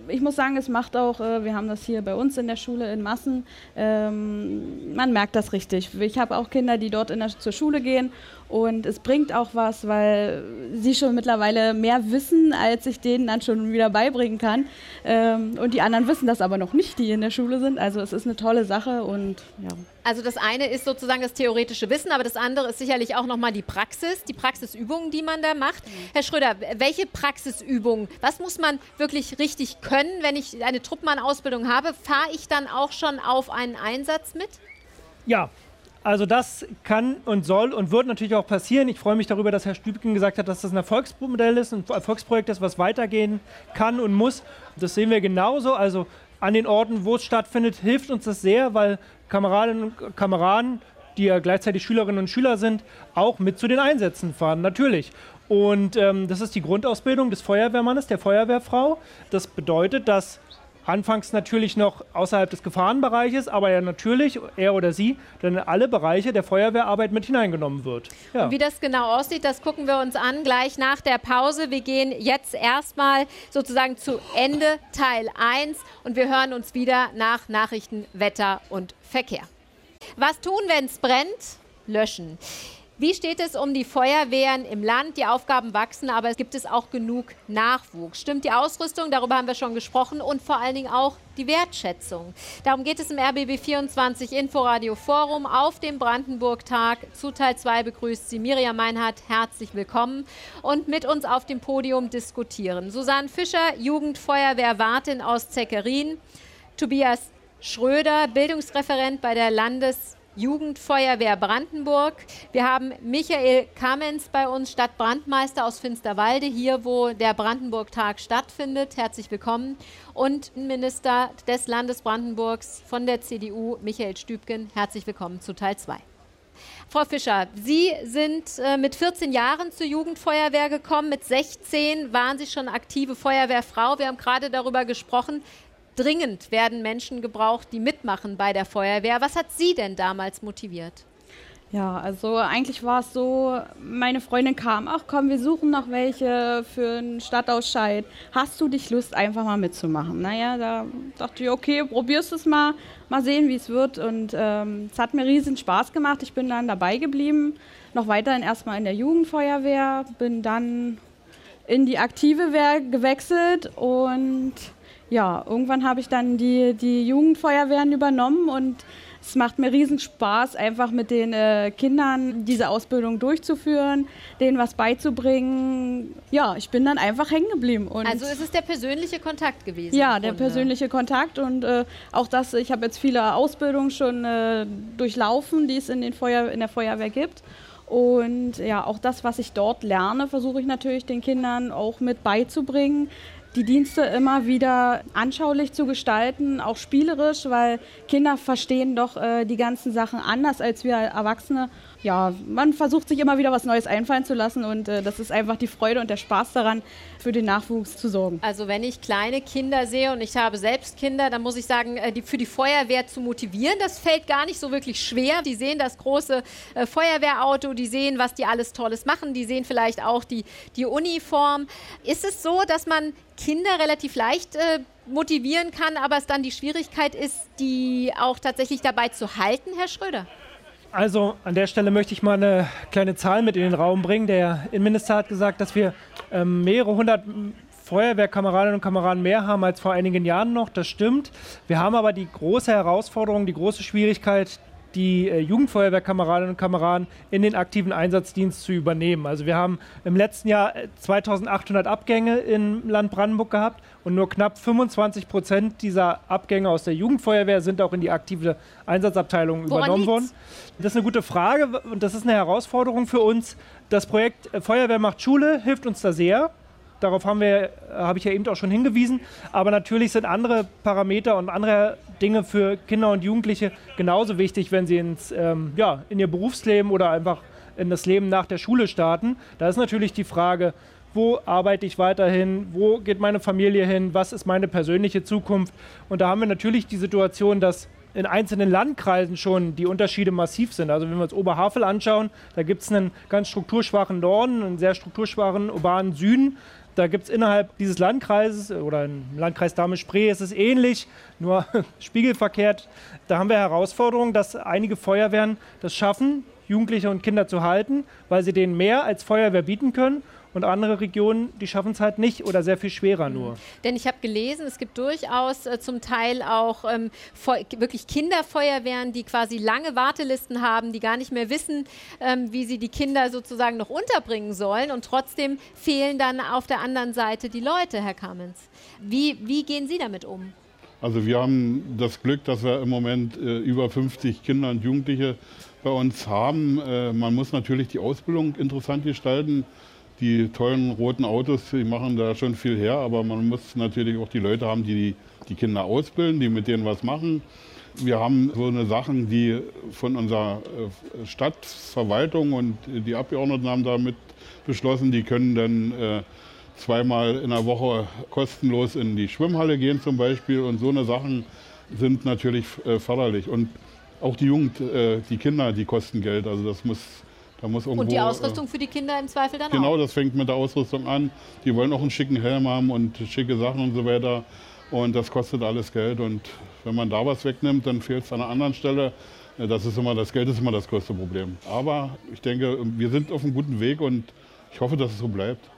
ich muss sagen, es macht auch, äh, wir haben das hier bei uns in der Schule in Massen, ähm, man merkt das richtig. Ich habe auch Kinder, die dort der, zur Schule gehen Und es bringt auch was, weil sie schon mittlerweile mehr wissen, als ich denen dann schon wieder beibringen kann. Ähm, und die anderen wissen das aber noch nicht, die in der Schule sind. Also es ist eine tolle Sache und ja. Also das eine ist sozusagen das theoretische Wissen, aber das andere ist sicherlich auch nochmal die Praxis, die Praxisübungen, die man da macht. Mhm. Herr Schröder, welche Praxisübungen, was muss man wirklich richtig können, wenn ich eine Truppmann-Ausbildung habe? Fahre ich dann auch schon auf einen Einsatz mit? Ja, also das kann und soll und wird natürlich auch passieren. Ich freue mich darüber, dass Herr Stübken gesagt hat, dass das ein Erfolgsmodell ist, ein Erfolgsprojekt ist, was weitergehen kann und muss. Das sehen wir genauso. Also an den Orten, wo es stattfindet, hilft uns das sehr, weil Kameradinnen und Kameraden, die ja gleichzeitig Schülerinnen und Schüler sind, auch mit zu den Einsätzen fahren, natürlich. Und ähm, das ist die Grundausbildung des Feuerwehrmannes, der Feuerwehrfrau. Das bedeutet, dass Anfangs natürlich noch außerhalb des Gefahrenbereiches, aber ja natürlich, er oder sie, dann in alle Bereiche der Feuerwehrarbeit mit hineingenommen wird. Ja. Und wie das genau aussieht, das gucken wir uns an gleich nach der Pause. Wir gehen jetzt erstmal sozusagen zu Ende Teil 1 und wir hören uns wieder nach Nachrichten, Wetter und Verkehr. Was tun, wenn es brennt? Löschen. Wie steht es um die Feuerwehren im Land? Die Aufgaben wachsen, aber es gibt es auch genug Nachwuchs. Stimmt die Ausrüstung? Darüber haben wir schon gesprochen und vor allen Dingen auch die Wertschätzung. Darum geht es im RBB 24 Inforadio Forum auf dem Brandenburg-Tag. Zu Teil 2 begrüßt sie Miriam Meinhardt. Herzlich willkommen und mit uns auf dem Podium diskutieren. Susanne Fischer, Jugendfeuerwehrwartin aus Zeckerin. Tobias Schröder, Bildungsreferent bei der Landes- Jugendfeuerwehr Brandenburg. Wir haben Michael Kamens bei uns, Stadtbrandmeister aus Finsterwalde, hier wo der Brandenburg-Tag stattfindet. Herzlich willkommen. Und Minister des Landes Brandenburgs von der CDU, Michael Stübgen. Herzlich willkommen zu Teil 2. Frau Fischer, Sie sind äh, mit 14 Jahren zur Jugendfeuerwehr gekommen. Mit 16 waren Sie schon aktive Feuerwehrfrau. Wir haben gerade darüber gesprochen, dringend werden Menschen gebraucht, die mitmachen bei der Feuerwehr. Was hat Sie denn damals motiviert? Ja, also eigentlich war es so, meine Freundin kam, ach komm, wir suchen noch welche für einen Stadtausscheid. Hast du dich Lust, einfach mal mitzumachen? Naja, da dachte ich, okay, probierst es mal, mal sehen, wie es wird. Und ähm, es hat mir riesen Spaß gemacht. Ich bin dann dabei geblieben, noch weiterhin erstmal in der Jugendfeuerwehr, bin dann in die aktive Wehr gewechselt und ja, irgendwann habe ich dann die, die Jugendfeuerwehren übernommen und es macht mir riesen Spaß, einfach mit den äh, Kindern diese Ausbildung durchzuführen, denen was beizubringen. Ja, ich bin dann einfach hängen geblieben. also ist es der persönliche Kontakt gewesen? Ja, der persönliche Kontakt und äh, auch das, ich habe jetzt viele Ausbildungen schon äh, durchlaufen, die es in, den Feuer, in der Feuerwehr gibt. Und ja, auch das, was ich dort lerne, versuche ich natürlich den Kindern auch mit beizubringen die Dienste immer wieder anschaulich zu gestalten, auch spielerisch, weil Kinder verstehen doch äh, die ganzen Sachen anders als wir Erwachsene ja, man versucht sich immer wieder was Neues einfallen zu lassen und äh, das ist einfach die Freude und der Spaß daran, für den Nachwuchs zu sorgen. Also wenn ich kleine Kinder sehe und ich habe selbst Kinder, dann muss ich sagen, äh, die für die Feuerwehr zu motivieren, das fällt gar nicht so wirklich schwer. Die sehen das große äh, Feuerwehrauto, die sehen, was die alles Tolles machen, die sehen vielleicht auch die, die Uniform. Ist es so, dass man Kinder relativ leicht äh, motivieren kann, aber es dann die Schwierigkeit ist, die auch tatsächlich dabei zu halten, Herr Schröder? Also an der Stelle möchte ich mal eine kleine Zahl mit in den Raum bringen. Der Innenminister hat gesagt, dass wir ähm, mehrere hundert Feuerwehrkameradinnen und Kameraden mehr haben als vor einigen Jahren noch. Das stimmt. Wir haben aber die große Herausforderung, die große Schwierigkeit, die äh, Jugendfeuerwehrkameradinnen und Kameraden in den aktiven Einsatzdienst zu übernehmen. Also wir haben im letzten Jahr 2800 äh, Abgänge im Land Brandenburg gehabt und nur knapp 25 Prozent dieser Abgänge aus der Jugendfeuerwehr sind auch in die aktive Einsatzabteilung Woran übernommen worden. Das ist eine gute Frage und das ist eine Herausforderung für uns. Das Projekt äh, Feuerwehr macht Schule hilft uns da sehr. Darauf haben wir, habe ich ja eben auch schon hingewiesen. Aber natürlich sind andere Parameter und andere Dinge für Kinder und Jugendliche genauso wichtig, wenn sie ins, ähm, ja, in ihr Berufsleben oder einfach in das Leben nach der Schule starten. Da ist natürlich die Frage, wo arbeite ich weiterhin, wo geht meine Familie hin, was ist meine persönliche Zukunft. Und da haben wir natürlich die Situation, dass in einzelnen Landkreisen schon die Unterschiede massiv sind. Also wenn wir uns Oberhavel anschauen, da gibt es einen ganz strukturschwachen Norden, einen sehr strukturschwachen urbanen Süden. Da gibt es innerhalb dieses Landkreises oder im Landkreis Dahme-Spree ist es ähnlich, nur spiegelverkehrt. Da haben wir Herausforderungen, dass einige Feuerwehren das schaffen, Jugendliche und Kinder zu halten, weil sie denen mehr als Feuerwehr bieten können und andere Regionen, die schaffen es halt nicht oder sehr viel schwerer nur. Denn ich habe gelesen, es gibt durchaus äh, zum Teil auch ähm, wirklich Kinderfeuerwehren, die quasi lange Wartelisten haben, die gar nicht mehr wissen, ähm, wie sie die Kinder sozusagen noch unterbringen sollen. Und trotzdem fehlen dann auf der anderen Seite die Leute, Herr Kamens. Wie, wie gehen Sie damit um? Also wir haben das Glück, dass wir im Moment äh, über 50 Kinder und Jugendliche bei uns haben. Äh, man muss natürlich die Ausbildung interessant gestalten die tollen roten Autos, die machen da schon viel her, aber man muss natürlich auch die Leute haben, die die Kinder ausbilden, die mit denen was machen. Wir haben so eine Sachen, die von unserer äh, Stadtverwaltung und die Abgeordneten haben damit beschlossen, die können dann äh, zweimal in der Woche kostenlos in die Schwimmhalle gehen zum Beispiel und so eine Sachen sind natürlich äh, förderlich. Und auch die Jugend, die Kinder, die kosten Geld. Also das muss Irgendwo, und die Ausrüstung äh, für die Kinder im Zweifel dann genau, auch? Genau, das fängt mit der Ausrüstung an. Die wollen auch einen schicken Helm haben und schicke Sachen und so weiter. Und das kostet alles Geld. Und wenn man da was wegnimmt, dann fehlt es an einer anderen Stelle. Das ist immer, das Geld ist immer das größte Problem. Aber ich denke, wir sind auf einem guten Weg und ich hoffe, dass es so bleibt.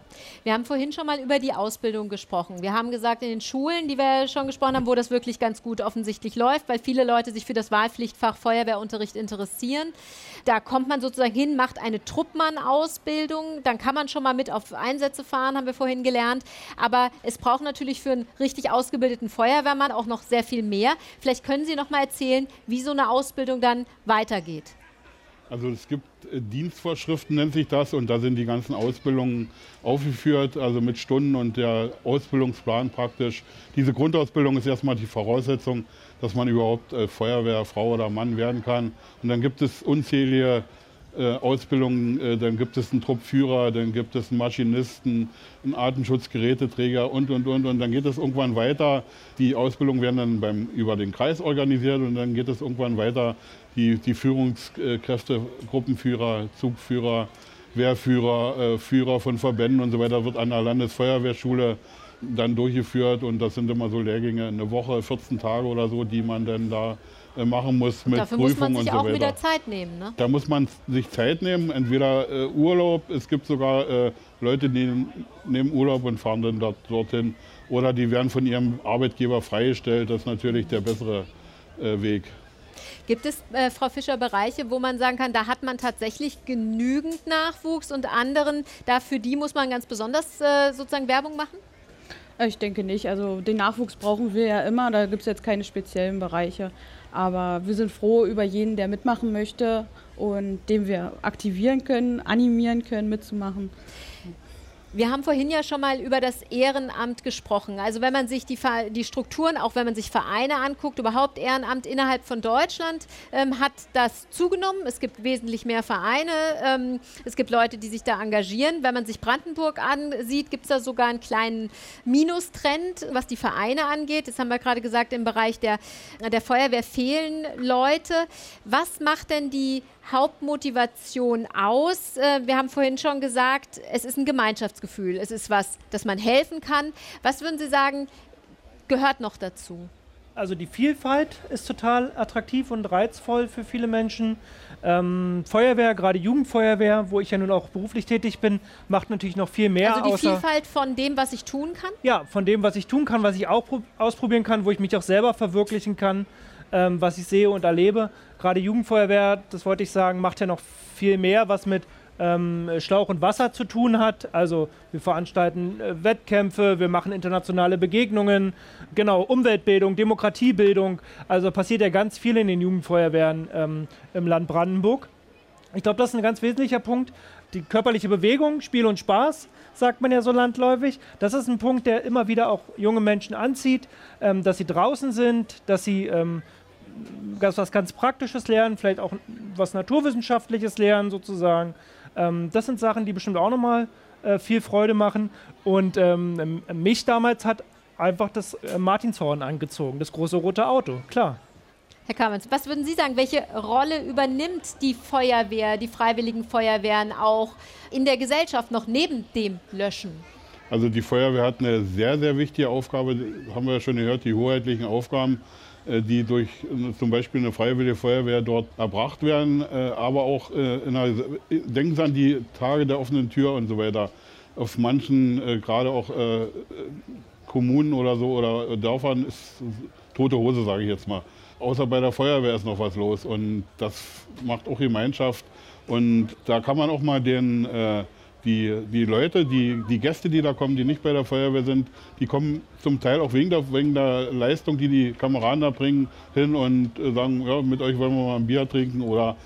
Wir haben vorhin schon mal über die Ausbildung gesprochen. Wir haben gesagt, in den Schulen, die wir schon gesprochen haben, wo das wirklich ganz gut offensichtlich läuft, weil viele Leute sich für das Wahlpflichtfach Feuerwehrunterricht interessieren. Da kommt man sozusagen hin, macht eine Truppmann-Ausbildung, dann kann man schon mal mit auf Einsätze fahren, haben wir vorhin gelernt. Aber es braucht natürlich für einen richtig ausgebildeten Feuerwehrmann auch noch sehr viel mehr. Vielleicht können Sie noch mal erzählen, wie so eine Ausbildung dann weitergeht. Also es gibt äh, Dienstvorschriften, nennt sich das, und da sind die ganzen Ausbildungen aufgeführt, also mit Stunden und der Ausbildungsplan praktisch. Diese Grundausbildung ist erstmal die Voraussetzung, dass man überhaupt äh, Feuerwehrfrau oder Mann werden kann. Und dann gibt es unzählige äh, Ausbildungen, äh, dann gibt es einen Truppführer, dann gibt es einen Maschinisten, einen Atemschutzgeräteträger und, und, und. Und dann geht es irgendwann weiter. Die Ausbildungen werden dann beim, über den Kreis organisiert und dann geht es irgendwann weiter die, die Führungskräfte, Gruppenführer, Zugführer, Wehrführer, äh, Führer von Verbänden und so weiter wird an der Landesfeuerwehrschule dann durchgeführt und das sind immer so Lehrgänge, eine Woche, 14 Tage oder so, die man dann da äh, machen muss und mit dafür Prüfung muss man sich und so auch weiter. wieder Zeit nehmen, ne? Da muss man sich Zeit nehmen, entweder äh, Urlaub, es gibt sogar äh, Leute, die nehmen Urlaub und fahren dann dort, dorthin oder die werden von ihrem Arbeitgeber freigestellt, das ist natürlich der bessere äh, Weg. Gibt es, äh, Frau Fischer, Bereiche, wo man sagen kann, da hat man tatsächlich genügend Nachwuchs und anderen, da für die muss man ganz besonders äh, sozusagen Werbung machen? Ich denke nicht. Also den Nachwuchs brauchen wir ja immer. Da gibt es jetzt keine speziellen Bereiche. Aber wir sind froh über jeden, der mitmachen möchte und den wir aktivieren können, animieren können, mitzumachen. Wir haben vorhin ja schon mal über das Ehrenamt gesprochen. Also wenn man sich die, die Strukturen, auch wenn man sich Vereine anguckt, überhaupt Ehrenamt innerhalb von Deutschland, ähm, hat das zugenommen. Es gibt wesentlich mehr Vereine. Ähm, es gibt Leute, die sich da engagieren. Wenn man sich Brandenburg ansieht, gibt es da sogar einen kleinen Minustrend, was die Vereine angeht. Das haben wir gerade gesagt, im Bereich der, der Feuerwehr fehlen Leute. Was macht denn die Hauptmotivation aus? Äh, wir haben vorhin schon gesagt, es ist ein Gemeinschaftsgefühl. Es ist was, dass man helfen kann. Was würden Sie sagen, gehört noch dazu? Also die Vielfalt ist total attraktiv und reizvoll für viele Menschen. Ähm, Feuerwehr, gerade Jugendfeuerwehr, wo ich ja nun auch beruflich tätig bin, macht natürlich noch viel mehr. Also die Vielfalt von dem, was ich tun kann? Ja, von dem, was ich tun kann, was ich auch ausprobieren kann, wo ich mich auch selber verwirklichen kann ähm, was ich sehe und erlebe. Gerade Jugendfeuerwehr, das wollte ich sagen, macht ja noch viel mehr, was mit ähm, Schlauch und Wasser zu tun hat. Also wir veranstalten äh, Wettkämpfe, wir machen internationale Begegnungen, genau, Umweltbildung, Demokratiebildung. Also passiert ja ganz viel in den Jugendfeuerwehren ähm, im Land Brandenburg. Ich glaube, das ist ein ganz wesentlicher Punkt. Die körperliche Bewegung, Spiel und Spaß, sagt man ja so landläufig. Das ist ein Punkt, der immer wieder auch junge Menschen anzieht, ähm, dass sie draußen sind, dass sie ähm, was ganz Praktisches lernen, vielleicht auch was Naturwissenschaftliches lernen sozusagen. Ähm, das sind Sachen, die bestimmt auch nochmal äh, viel Freude machen. Und ähm, mich damals hat einfach das äh, Martinshorn angezogen, das große rote Auto, klar. Herr Kamens, was würden Sie sagen, welche Rolle übernimmt die Feuerwehr, die freiwilligen Feuerwehren auch in der Gesellschaft noch neben dem Löschen? Also die Feuerwehr hat eine sehr, sehr wichtige Aufgabe, haben wir ja schon gehört, die hoheitlichen Aufgaben die durch äh, zum Beispiel eine freiwillige Feuerwehr dort erbracht werden, äh, aber auch in der, denken Sie an die Tage der offenen Tür und so weiter. Auf manchen, gerade auch Kommunen oder so oder Dörfern ist tote Hose, sage ich jetzt mal. Außer bei der Feuerwehr ist noch was los und das macht auch Gemeinschaft. Und da kann man auch mal den die, die Leute, die, die Gäste, die da kommen, die nicht bei der Feuerwehr sind, die kommen zum Teil auch wegen der, wegen der Leistung, die die Kameraden da bringen, hin und äh, sagen, ja, mit euch wollen wir mal ein Bier trinken oder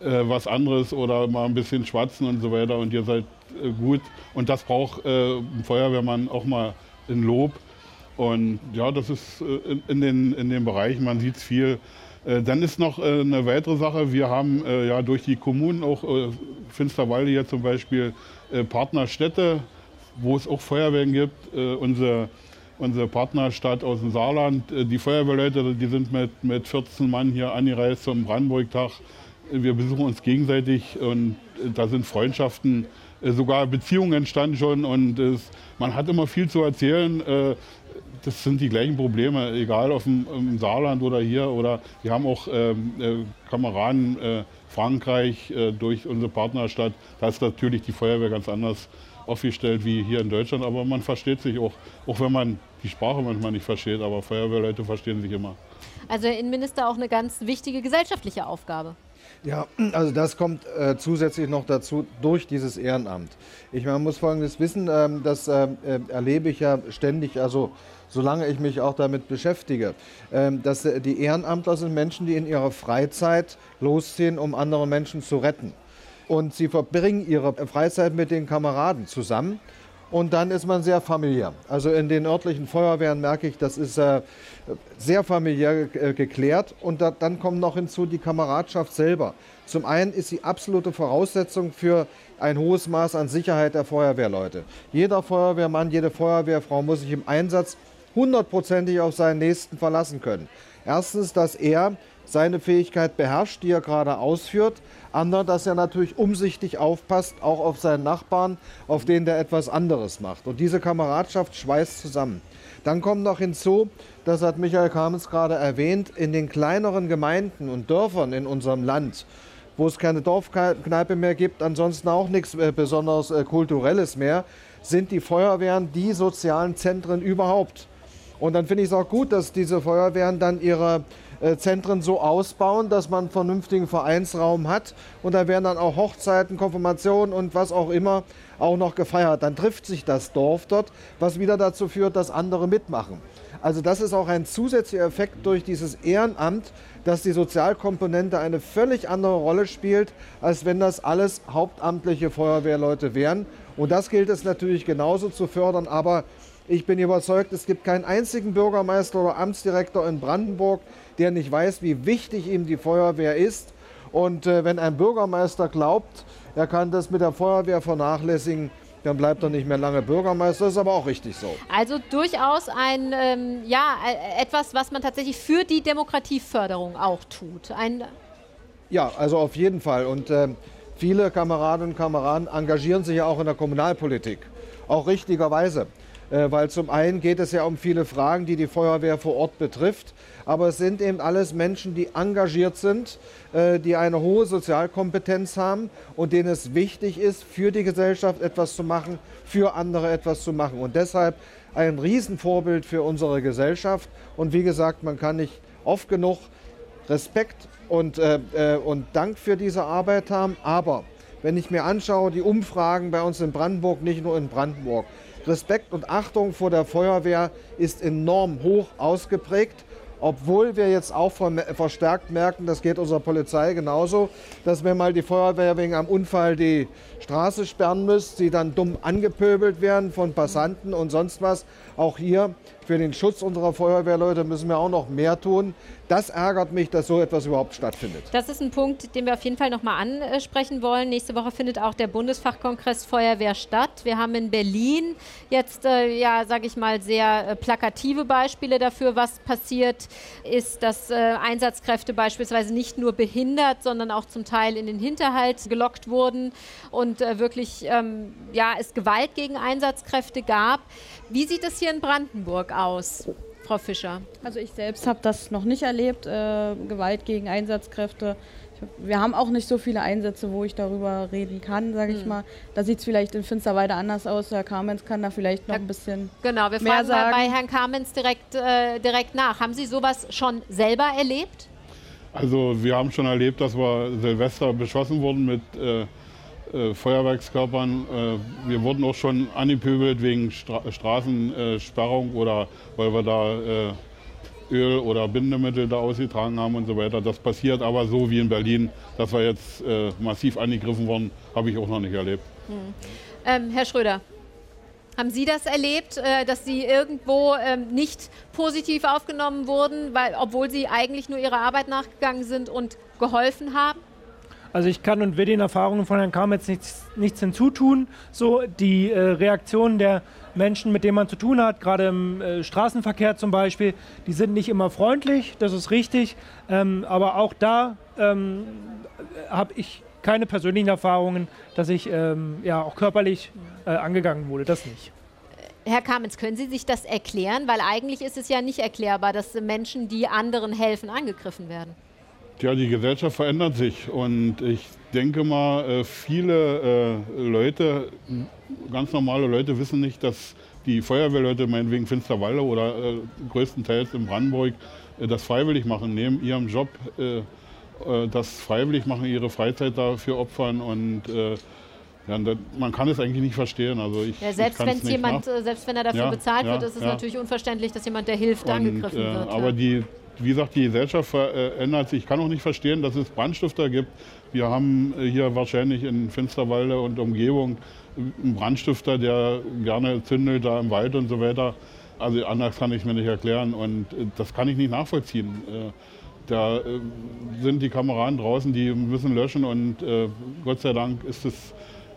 äh, was anderes oder mal ein bisschen schwatzen und so weiter und ihr seid äh, gut. Und das braucht äh, ein Feuerwehrmann auch mal in Lob. Und ja, das ist äh, in, in, den, in den Bereichen, man sieht es viel. Äh, dann ist noch äh, eine weitere Sache. Wir haben äh, ja durch die Kommunen, auch Finsterwalde hier zum Beispiel, Partnerstädte, wo es auch Feuerwehren gibt. Unsere, unsere Partnerstadt aus dem Saarland, die Feuerwehrleute, die sind mit, mit 14 Mann hier angereist zum Brandenburg-Tag. Wir besuchen uns gegenseitig und da sind Freundschaften, sogar Beziehungen entstanden schon und es, man hat immer viel zu erzählen das sind die gleichen Probleme, egal auf dem, im Saarland oder hier. Oder wir haben auch ähm, äh, Kameraden äh, Frankreich äh, durch unsere Partnerstadt. Da ist natürlich die Feuerwehr ganz anders aufgestellt wie hier in Deutschland. Aber man versteht sich auch, auch wenn man die Sprache manchmal nicht versteht. Aber Feuerwehrleute verstehen sich immer. Also der Innenminister auch eine ganz wichtige gesellschaftliche Aufgabe. Ja, also das kommt äh, zusätzlich noch dazu durch dieses Ehrenamt. Ich man muss Folgendes wissen, ähm, das äh, äh, erlebe ich ja ständig, also solange ich mich auch damit beschäftige, ähm, dass äh, die Ehrenamtler sind Menschen, die in ihrer Freizeit losziehen, um andere Menschen zu retten. Und sie verbringen ihre Freizeit mit den Kameraden zusammen und dann ist man sehr familiär. Also in den örtlichen Feuerwehren merke ich, das ist äh, sehr familiär äh, geklärt. Und da, dann kommt noch hinzu die Kameradschaft selber. Zum einen ist sie absolute Voraussetzung für ein hohes Maß an Sicherheit der Feuerwehrleute. Jeder Feuerwehrmann, jede Feuerwehrfrau muss sich im Einsatz hundertprozentig auf seinen Nächsten verlassen können. Erstens, dass er seine Fähigkeit beherrscht, die er gerade ausführt. Ander, dass er natürlich umsichtig aufpasst, auch auf seinen Nachbarn, auf den der etwas anderes macht. Und diese Kameradschaft schweißt zusammen. Dann kommt noch hinzu, das hat Michael Kamens gerade erwähnt, in den kleineren Gemeinden und Dörfern in unserem Land, wo es keine Dorfkneipe mehr gibt, ansonsten auch nichts äh, besonders äh, Kulturelles mehr, sind die Feuerwehren die sozialen Zentren überhaupt. Und dann finde ich es auch gut, dass diese Feuerwehren dann ihre Zentren so ausbauen, dass man einen vernünftigen Vereinsraum hat. Und da werden dann auch Hochzeiten, Konfirmationen und was auch immer auch noch gefeiert. Dann trifft sich das Dorf dort, was wieder dazu führt, dass andere mitmachen. Also das ist auch ein zusätzlicher Effekt durch dieses Ehrenamt, dass die Sozialkomponente eine völlig andere Rolle spielt, als wenn das alles hauptamtliche Feuerwehrleute wären. Und das gilt es natürlich genauso zu fördern, aber ich bin überzeugt, es gibt keinen einzigen Bürgermeister oder Amtsdirektor in Brandenburg, der nicht weiß, wie wichtig ihm die Feuerwehr ist. Und äh, wenn ein Bürgermeister glaubt, er kann das mit der Feuerwehr vernachlässigen, dann bleibt er nicht mehr lange Bürgermeister. Das ist aber auch richtig so. Also durchaus ein, ähm, ja, äh, etwas, was man tatsächlich für die Demokratieförderung auch tut. Ein ja, also auf jeden Fall. Und äh, viele Kameradinnen und Kameraden engagieren sich ja auch in der Kommunalpolitik. Auch richtigerweise. Äh, weil zum einen geht es ja um viele Fragen, die die Feuerwehr vor Ort betrifft, aber es sind eben alles Menschen, die engagiert sind, äh, die eine hohe Sozialkompetenz haben und denen es wichtig ist, für die Gesellschaft etwas zu machen, für andere etwas zu machen. Und deshalb ein Riesenvorbild für unsere Gesellschaft. Und wie gesagt, man kann nicht oft genug Respekt und, äh, äh, und Dank für diese Arbeit haben. Aber wenn ich mir anschaue, die Umfragen bei uns in Brandenburg, nicht nur in Brandenburg, Respekt und Achtung vor der Feuerwehr ist enorm hoch ausgeprägt. Obwohl wir jetzt auch verstärkt merken, das geht unserer Polizei genauso, dass wenn mal die Feuerwehr wegen einem Unfall die Straße sperren müsste, sie dann dumm angepöbelt werden von Passanten und sonst was. Auch hier für den Schutz unserer Feuerwehrleute müssen wir auch noch mehr tun. Das ärgert mich, dass so etwas überhaupt stattfindet. Das ist ein Punkt, den wir auf jeden Fall noch mal ansprechen wollen. Nächste Woche findet auch der Bundesfachkongress Feuerwehr statt. Wir haben in Berlin jetzt, äh, ja, sage ich mal, sehr äh, plakative Beispiele dafür, was passiert ist, dass äh, Einsatzkräfte beispielsweise nicht nur behindert, sondern auch zum Teil in den Hinterhalt gelockt wurden und äh, wirklich, ähm, ja, es Gewalt gegen Einsatzkräfte gab. Wie sieht es hier in Brandenburg aus? Frau Fischer? Also ich selbst habe das noch nicht erlebt, äh, Gewalt gegen Einsatzkräfte. Wir haben auch nicht so viele Einsätze, wo ich darüber reden kann, sage ich hm. mal. Da sieht es vielleicht in Finsterwalde anders aus. Herr Kamens kann da vielleicht noch ein bisschen Genau, wir fragen mehr bei Herrn Kamens direkt, äh, direkt nach. Haben Sie sowas schon selber erlebt? Also wir haben schon erlebt, dass wir Silvester beschossen wurden mit äh, äh, Feuerwerkskörpern. Äh, wir wurden auch schon angepöbelt wegen Stra Straßensperrung oder weil wir da äh, Öl oder Bindemittel da ausgetragen haben und so weiter. Das passiert aber so wie in Berlin, dass wir jetzt äh, massiv angegriffen wurden, habe ich auch noch nicht erlebt. Hm. Ähm, Herr Schröder, haben Sie das erlebt, äh, dass Sie irgendwo ähm, nicht positiv aufgenommen wurden, weil, obwohl Sie eigentlich nur Ihrer Arbeit nachgegangen sind und geholfen haben? Also ich kann und will den Erfahrungen von Herrn Kametz nichts, nichts hinzutun. So die äh, Reaktionen der Menschen, mit denen man zu tun hat, gerade im äh, Straßenverkehr zum Beispiel, die sind nicht immer freundlich, das ist richtig. Ähm, aber auch da ähm, habe ich keine persönlichen Erfahrungen, dass ich ähm, ja auch körperlich äh, angegangen wurde, das nicht. Herr Kamenz, können Sie sich das erklären? Weil eigentlich ist es ja nicht erklärbar, dass Menschen, die anderen helfen, angegriffen werden. Ja, die Gesellschaft verändert sich und ich denke mal, äh, viele äh, Leute, ganz normale Leute wissen nicht, dass die Feuerwehrleute meinetwegen Finsterwalde oder äh, größtenteils in Brandenburg das freiwillig machen, neben ihrem Job das freiwillig machen, ihre Freizeit dafür opfern und ja, man kann es eigentlich nicht verstehen. Also ich, ja, selbst, ich jemand, selbst wenn er dafür ja, bezahlt wird, ist es natürlich unverständlich, dass jemand, der hilft, und, angegriffen wird. Aber die, wie gesagt, die Gesellschaft verändert sich. Ich kann auch nicht verstehen, dass es Brandstifter gibt. Wir haben hier wahrscheinlich in Finsterwalde und Umgebung einen Brandstifter, der gerne zündelt da im Wald und so weiter. Also anders kann ich es mir nicht erklären und äh, das kann ich nicht nachvollziehen. Äh, da äh, sind die Kameraden draußen, die müssen löschen und Gott sei Dank ist es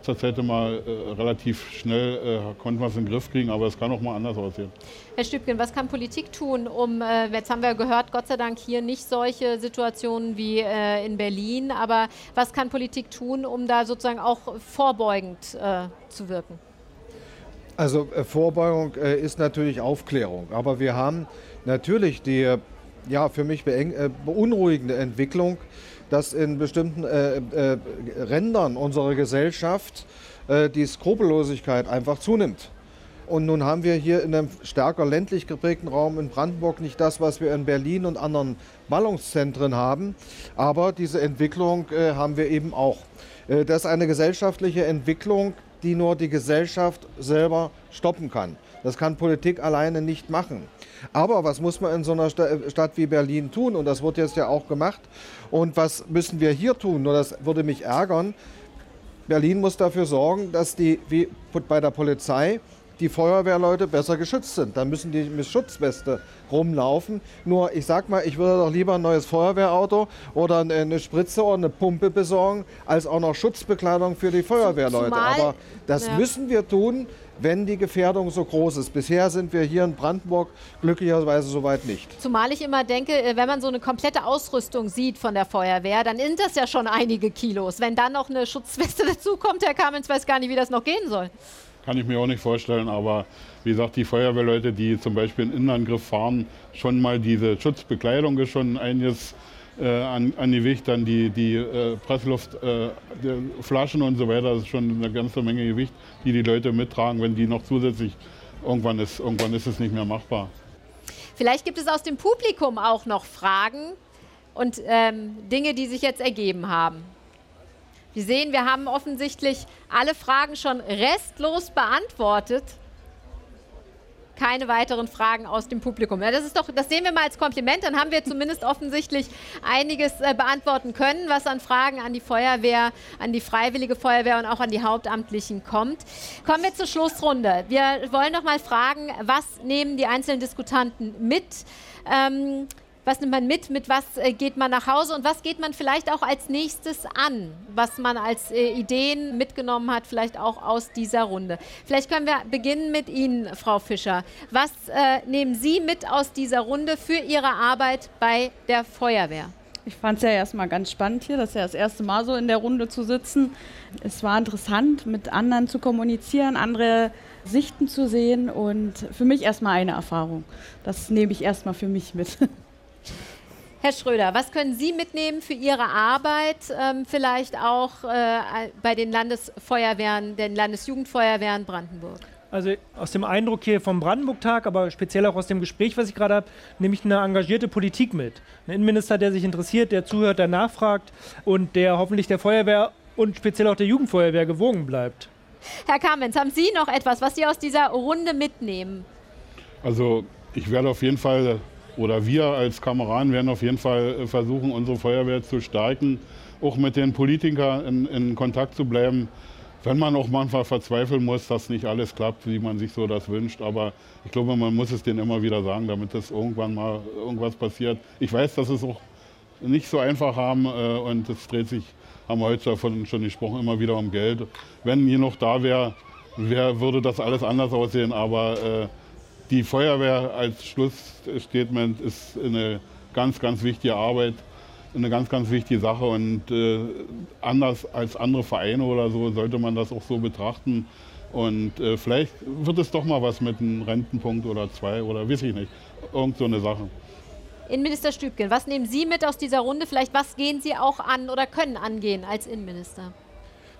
zurzeit immer äh, relativ schnell, äh, konnten wir es in den Griff kriegen, aber es kann auch mal anders aussehen. Herr Stübgen, was kann Politik tun, um, äh, jetzt haben wir gehört, Gott sei Dank hier nicht solche Situationen wie äh, in Berlin, aber was kann Politik tun, um da sozusagen auch vorbeugend äh, zu wirken? Also äh, Vorbeugung ist natürlich Aufklärung, aber wir haben natürlich die ja, für mich beunruhigende Entwicklung, dass in bestimmten äh, äh, Rändern unserer Gesellschaft äh, die Skrupellosigkeit einfach zunimmt. Und nun haben wir hier in einem stärker ländlich geprägten Raum in Brandenburg nicht das, was wir in Berlin und anderen Ballungszentren haben. Aber diese Entwicklung äh, haben wir eben auch. Äh, das ist eine gesellschaftliche Entwicklung, die nur die Gesellschaft selber stoppen kann. Das kann Politik alleine nicht machen. Aber was muss man in so einer Stadt wie Berlin tun? Und das wird jetzt ja auch gemacht. Und was müssen wir hier tun? Nur das würde mich ärgern. Berlin muss dafür sorgen, dass die, wie bei der Polizei, die Feuerwehrleute besser geschützt sind. Dann müssen die mit Schutzweste rumlaufen. Nur, ich sag mal, ich würde doch lieber ein neues Feuerwehrauto oder eine Spritze oder eine Pumpe besorgen, als auch noch Schutzbekleidung für die Feuerwehrleute. Zumal, Aber das ja. müssen wir tun, wenn die Gefährdung so groß ist. Bisher sind wir hier in Brandenburg glücklicherweise soweit nicht. Zumal ich immer denke, äh, wenn man so eine komplette Ausrüstung sieht von der Feuerwehr, dann sind das ja schon einige Kilos. Wenn dann noch eine Schutzweste dazukommt, Herr Kamens weiß gar nicht, wie das noch gehen soll. Kann ich mir auch nicht vorstellen, aber wie gesagt, die Feuerwehrleute, die zum Beispiel einen Innenangriff fahren, schon mal diese Schutzbekleidung ist schon einiges äh, an, an Gewicht, dann die, die äh, Pressluftflaschen äh, und so weiter, das ist schon eine ganze Menge Gewicht, die die Leute mittragen, wenn die noch zusätzlich, irgendwann ist, irgendwann ist es nicht mehr machbar. Vielleicht gibt es aus dem Publikum auch noch Fragen und ähm, Dinge, die sich jetzt ergeben haben. Wir sehen, wir haben offensichtlich alle Fragen schon restlos beantwortet keine weiteren Fragen aus dem Publikum. Ja, das, ist doch, das sehen wir mal als Kompliment. Dann haben wir zumindest offensichtlich einiges äh, beantworten können, was an Fragen an die Feuerwehr, an die Freiwillige Feuerwehr und auch an die Hauptamtlichen kommt. Kommen wir zur Schlussrunde. Wir wollen noch mal fragen, was nehmen die einzelnen Diskutanten mit? Ähm, was nimmt man mit, mit was äh, geht man nach Hause und was geht man vielleicht auch als nächstes an, was man als äh, Ideen mitgenommen hat, vielleicht auch aus dieser Runde. Vielleicht können wir beginnen mit Ihnen, Frau Fischer. Was äh, nehmen Sie mit aus dieser Runde für Ihre Arbeit bei der Feuerwehr? Ich fand es ja erstmal ganz spannend hier, das ist ja das erste Mal so in der Runde zu sitzen. Es war interessant, mit anderen zu kommunizieren, andere Sichten zu sehen und für mich erstmal eine Erfahrung. Das nehme ich erstmal für mich mit. Herr Schröder, was können Sie mitnehmen für Ihre Arbeit, ähm, vielleicht auch äh, bei den Landesfeuerwehren, den Landesjugendfeuerwehren Brandenburg? Also aus dem Eindruck hier vom Brandenburg-Tag, aber speziell auch aus dem Gespräch, was ich gerade habe, nehme ich eine engagierte Politik mit. Ein Innenminister, der sich interessiert, der zuhört, der nachfragt und der hoffentlich der Feuerwehr und speziell auch der Jugendfeuerwehr gewogen bleibt. Herr Kamenz, haben Sie noch etwas, was Sie aus dieser Runde mitnehmen? Also ich werde auf jeden Fall oder wir als Kameraden werden auf jeden Fall äh, versuchen, unsere Feuerwehr zu stärken, auch mit den Politikern in, in Kontakt zu bleiben. Wenn man auch manchmal verzweifeln muss, dass nicht alles klappt, wie man sich so das wünscht. Aber ich glaube, man muss es denen immer wieder sagen, damit es irgendwann mal irgendwas passiert. Ich weiß, dass es auch nicht so einfach haben äh, und es dreht sich, haben wir heute davon schon gesprochen, immer wieder um Geld. Wenn hier noch da wäre, wär, würde das alles anders aussehen. Aber äh, die Feuerwehr als Schlussstatement ist eine ganz, ganz wichtige Arbeit, eine ganz, ganz wichtige Sache. Und äh, anders als andere Vereine oder so sollte man das auch so betrachten. Und äh, vielleicht wird es doch mal was mit einem Rentenpunkt oder zwei oder weiß ich nicht. Irgend so eine Sache. Innenminister Stübgen, was nehmen Sie mit aus dieser Runde? Vielleicht was gehen Sie auch an oder können angehen als Innenminister?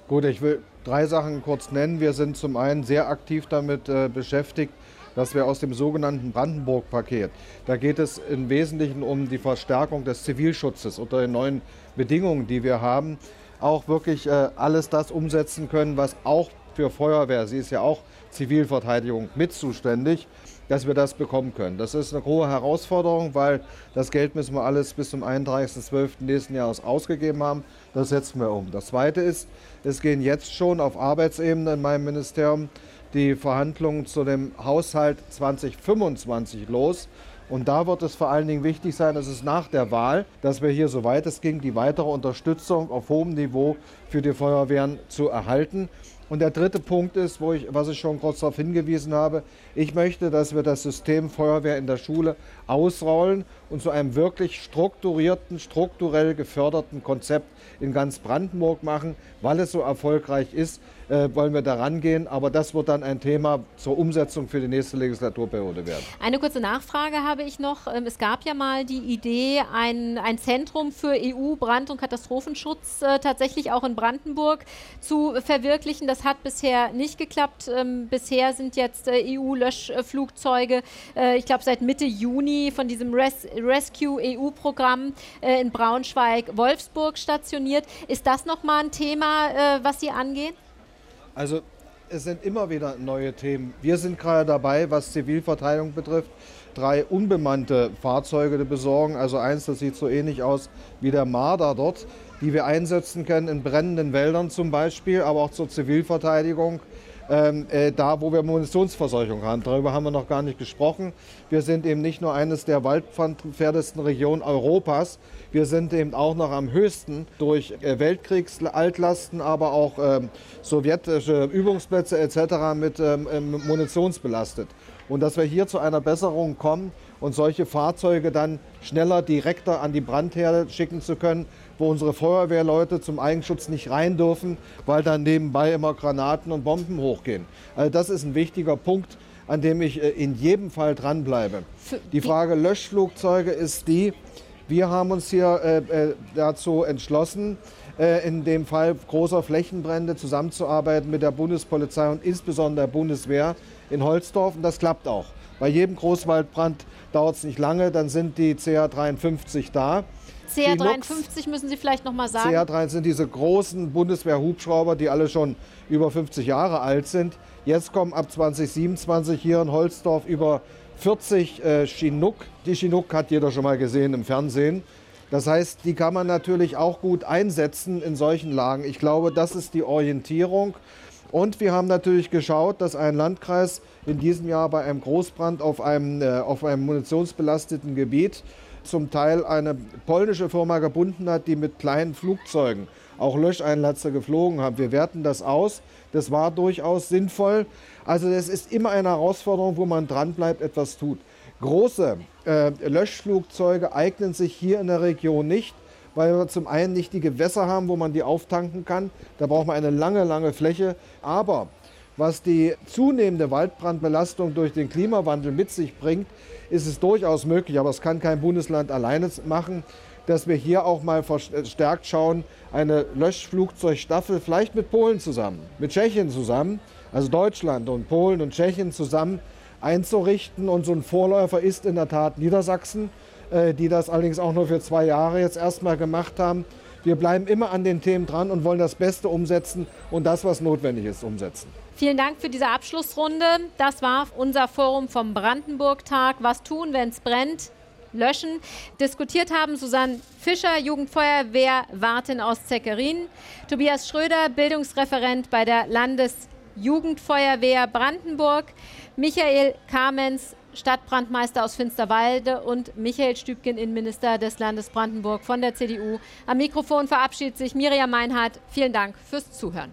Gut, ich will drei Sachen kurz nennen. Wir sind zum einen sehr aktiv damit äh, beschäftigt, dass wir aus dem sogenannten Brandenburg-Paket, da geht es im Wesentlichen um die Verstärkung des Zivilschutzes unter den neuen Bedingungen, die wir haben, auch wirklich äh, alles das umsetzen können, was auch für Feuerwehr, sie ist ja auch Zivilverteidigung mit zuständig, dass wir das bekommen können. Das ist eine hohe Herausforderung, weil das Geld müssen wir alles bis zum 31.12. nächsten Jahres ausgegeben haben. Das setzen wir um. Das Zweite ist, es gehen jetzt schon auf Arbeitsebene in meinem Ministerium die Verhandlungen zu dem Haushalt 2025 los. Und da wird es vor allen Dingen wichtig sein, dass es nach der Wahl, dass wir hier, soweit es ging, die weitere Unterstützung auf hohem Niveau für die Feuerwehren zu erhalten. Und der dritte Punkt ist, wo ich, was ich schon kurz darauf hingewiesen habe, ich möchte, dass wir das System Feuerwehr in der Schule ausrollen und zu einem wirklich strukturierten, strukturell geförderten Konzept in ganz Brandenburg machen, weil es so erfolgreich ist äh, wollen wir daran gehen. Aber das wird dann ein Thema zur Umsetzung für die nächste Legislaturperiode werden. Eine kurze Nachfrage habe ich noch. Ähm, es gab ja mal die Idee, ein, ein Zentrum für EU-Brand- und Katastrophenschutz äh, tatsächlich auch in Brandenburg zu verwirklichen. Das hat bisher nicht geklappt. Ähm, bisher sind jetzt äh, EU-Löschflugzeuge, ich glaube seit Mitte Juni von diesem Res Rescue EU-Programm äh, in Braunschweig-Wolfsburg stationiert. Ist das nochmal ein Thema, äh, was Sie angehen? Also es sind immer wieder neue Themen. Wir sind gerade dabei, was Zivilverteidigung betrifft, drei unbemannte Fahrzeuge zu besorgen. Also eins, das sieht so ähnlich aus wie der Marder dort, die wir einsetzen können in brennenden Wäldern zum Beispiel, aber auch zur Zivilverteidigung äh, da, wo wir Munitionsversorgung haben. Darüber haben wir noch gar nicht gesprochen. Wir sind eben nicht nur eines der waldgefährdesten Regionen Europas, wir sind eben auch noch am höchsten durch äh, Weltkriegsaltlasten, aber auch ähm, sowjetische Übungsplätze etc. mit ähm, ähm, munitionsbelastet. Und dass wir hier zu einer Besserung kommen und solche Fahrzeuge dann schneller, direkter an die Brandherde schicken zu können, wo unsere Feuerwehrleute zum Eigenschutz nicht rein dürfen, weil dann nebenbei immer Granaten und Bomben hochgehen. Also das ist ein wichtiger Punkt, an dem ich äh, in jedem Fall dranbleibe. Die Frage Löschflugzeuge ist die, wir haben uns hier äh, äh, dazu entschlossen, äh, in dem Fall großer Flächenbrände zusammenzuarbeiten mit der Bundespolizei und insbesondere der Bundeswehr in Holzdorf. Und das klappt auch. Bei jedem Großwaldbrand dauert es nicht lange, dann sind die CA53 da. CR53 müssen Sie vielleicht noch mal sagen. CR3 sind diese großen Bundeswehr-Hubschrauber, die alle schon über 50 Jahre alt sind. Jetzt kommen ab 2027 hier in Holzdorf über 40 äh, Chinook. Die Chinook hat jeder schon mal gesehen im Fernsehen. Das heißt, die kann man natürlich auch gut einsetzen in solchen Lagen. Ich glaube, das ist die Orientierung. Und wir haben natürlich geschaut, dass ein Landkreis in diesem Jahr bei einem Großbrand auf einem, äh, auf einem munitionsbelasteten Gebiet zum Teil eine polnische Firma gebunden hat, die mit kleinen Flugzeugen auch Löscheinlätze geflogen haben. Wir werten das aus. Das war durchaus sinnvoll. Also es ist immer eine Herausforderung, wo man dranbleibt, etwas tut. Große äh, Löschflugzeuge eignen sich hier in der Region nicht, weil wir zum einen nicht die Gewässer haben, wo man die auftanken kann. Da braucht man eine lange, lange Fläche. Aber was die zunehmende Waldbrandbelastung durch den Klimawandel mit sich bringt, ist es durchaus möglich, aber es kann kein Bundesland alleine machen, dass wir hier auch mal verstärkt schauen, eine Löschflugzeugstaffel vielleicht mit Polen zusammen, mit Tschechien zusammen, also Deutschland und Polen und Tschechien zusammen einzurichten. Und so ein Vorläufer ist in der Tat Niedersachsen, äh, die das allerdings auch nur für zwei Jahre jetzt erstmal gemacht haben. Wir bleiben immer an den Themen dran und wollen das Beste umsetzen und das, was notwendig ist, umsetzen. Vielen Dank für diese Abschlussrunde. Das war unser Forum vom Brandenburg-Tag. Was tun, wenn es brennt? Löschen. Diskutiert haben Susanne Fischer, Jugendfeuerwehr Wartin aus Zeckerin, Tobias Schröder, Bildungsreferent bei der Landesjugendfeuerwehr Brandenburg, Michael Kamens, Stadtbrandmeister aus Finsterwalde und Michael Stübgen, Innenminister des Landes Brandenburg von der CDU. Am Mikrofon verabschiedet sich Miriam Meinhardt. Vielen Dank fürs Zuhören.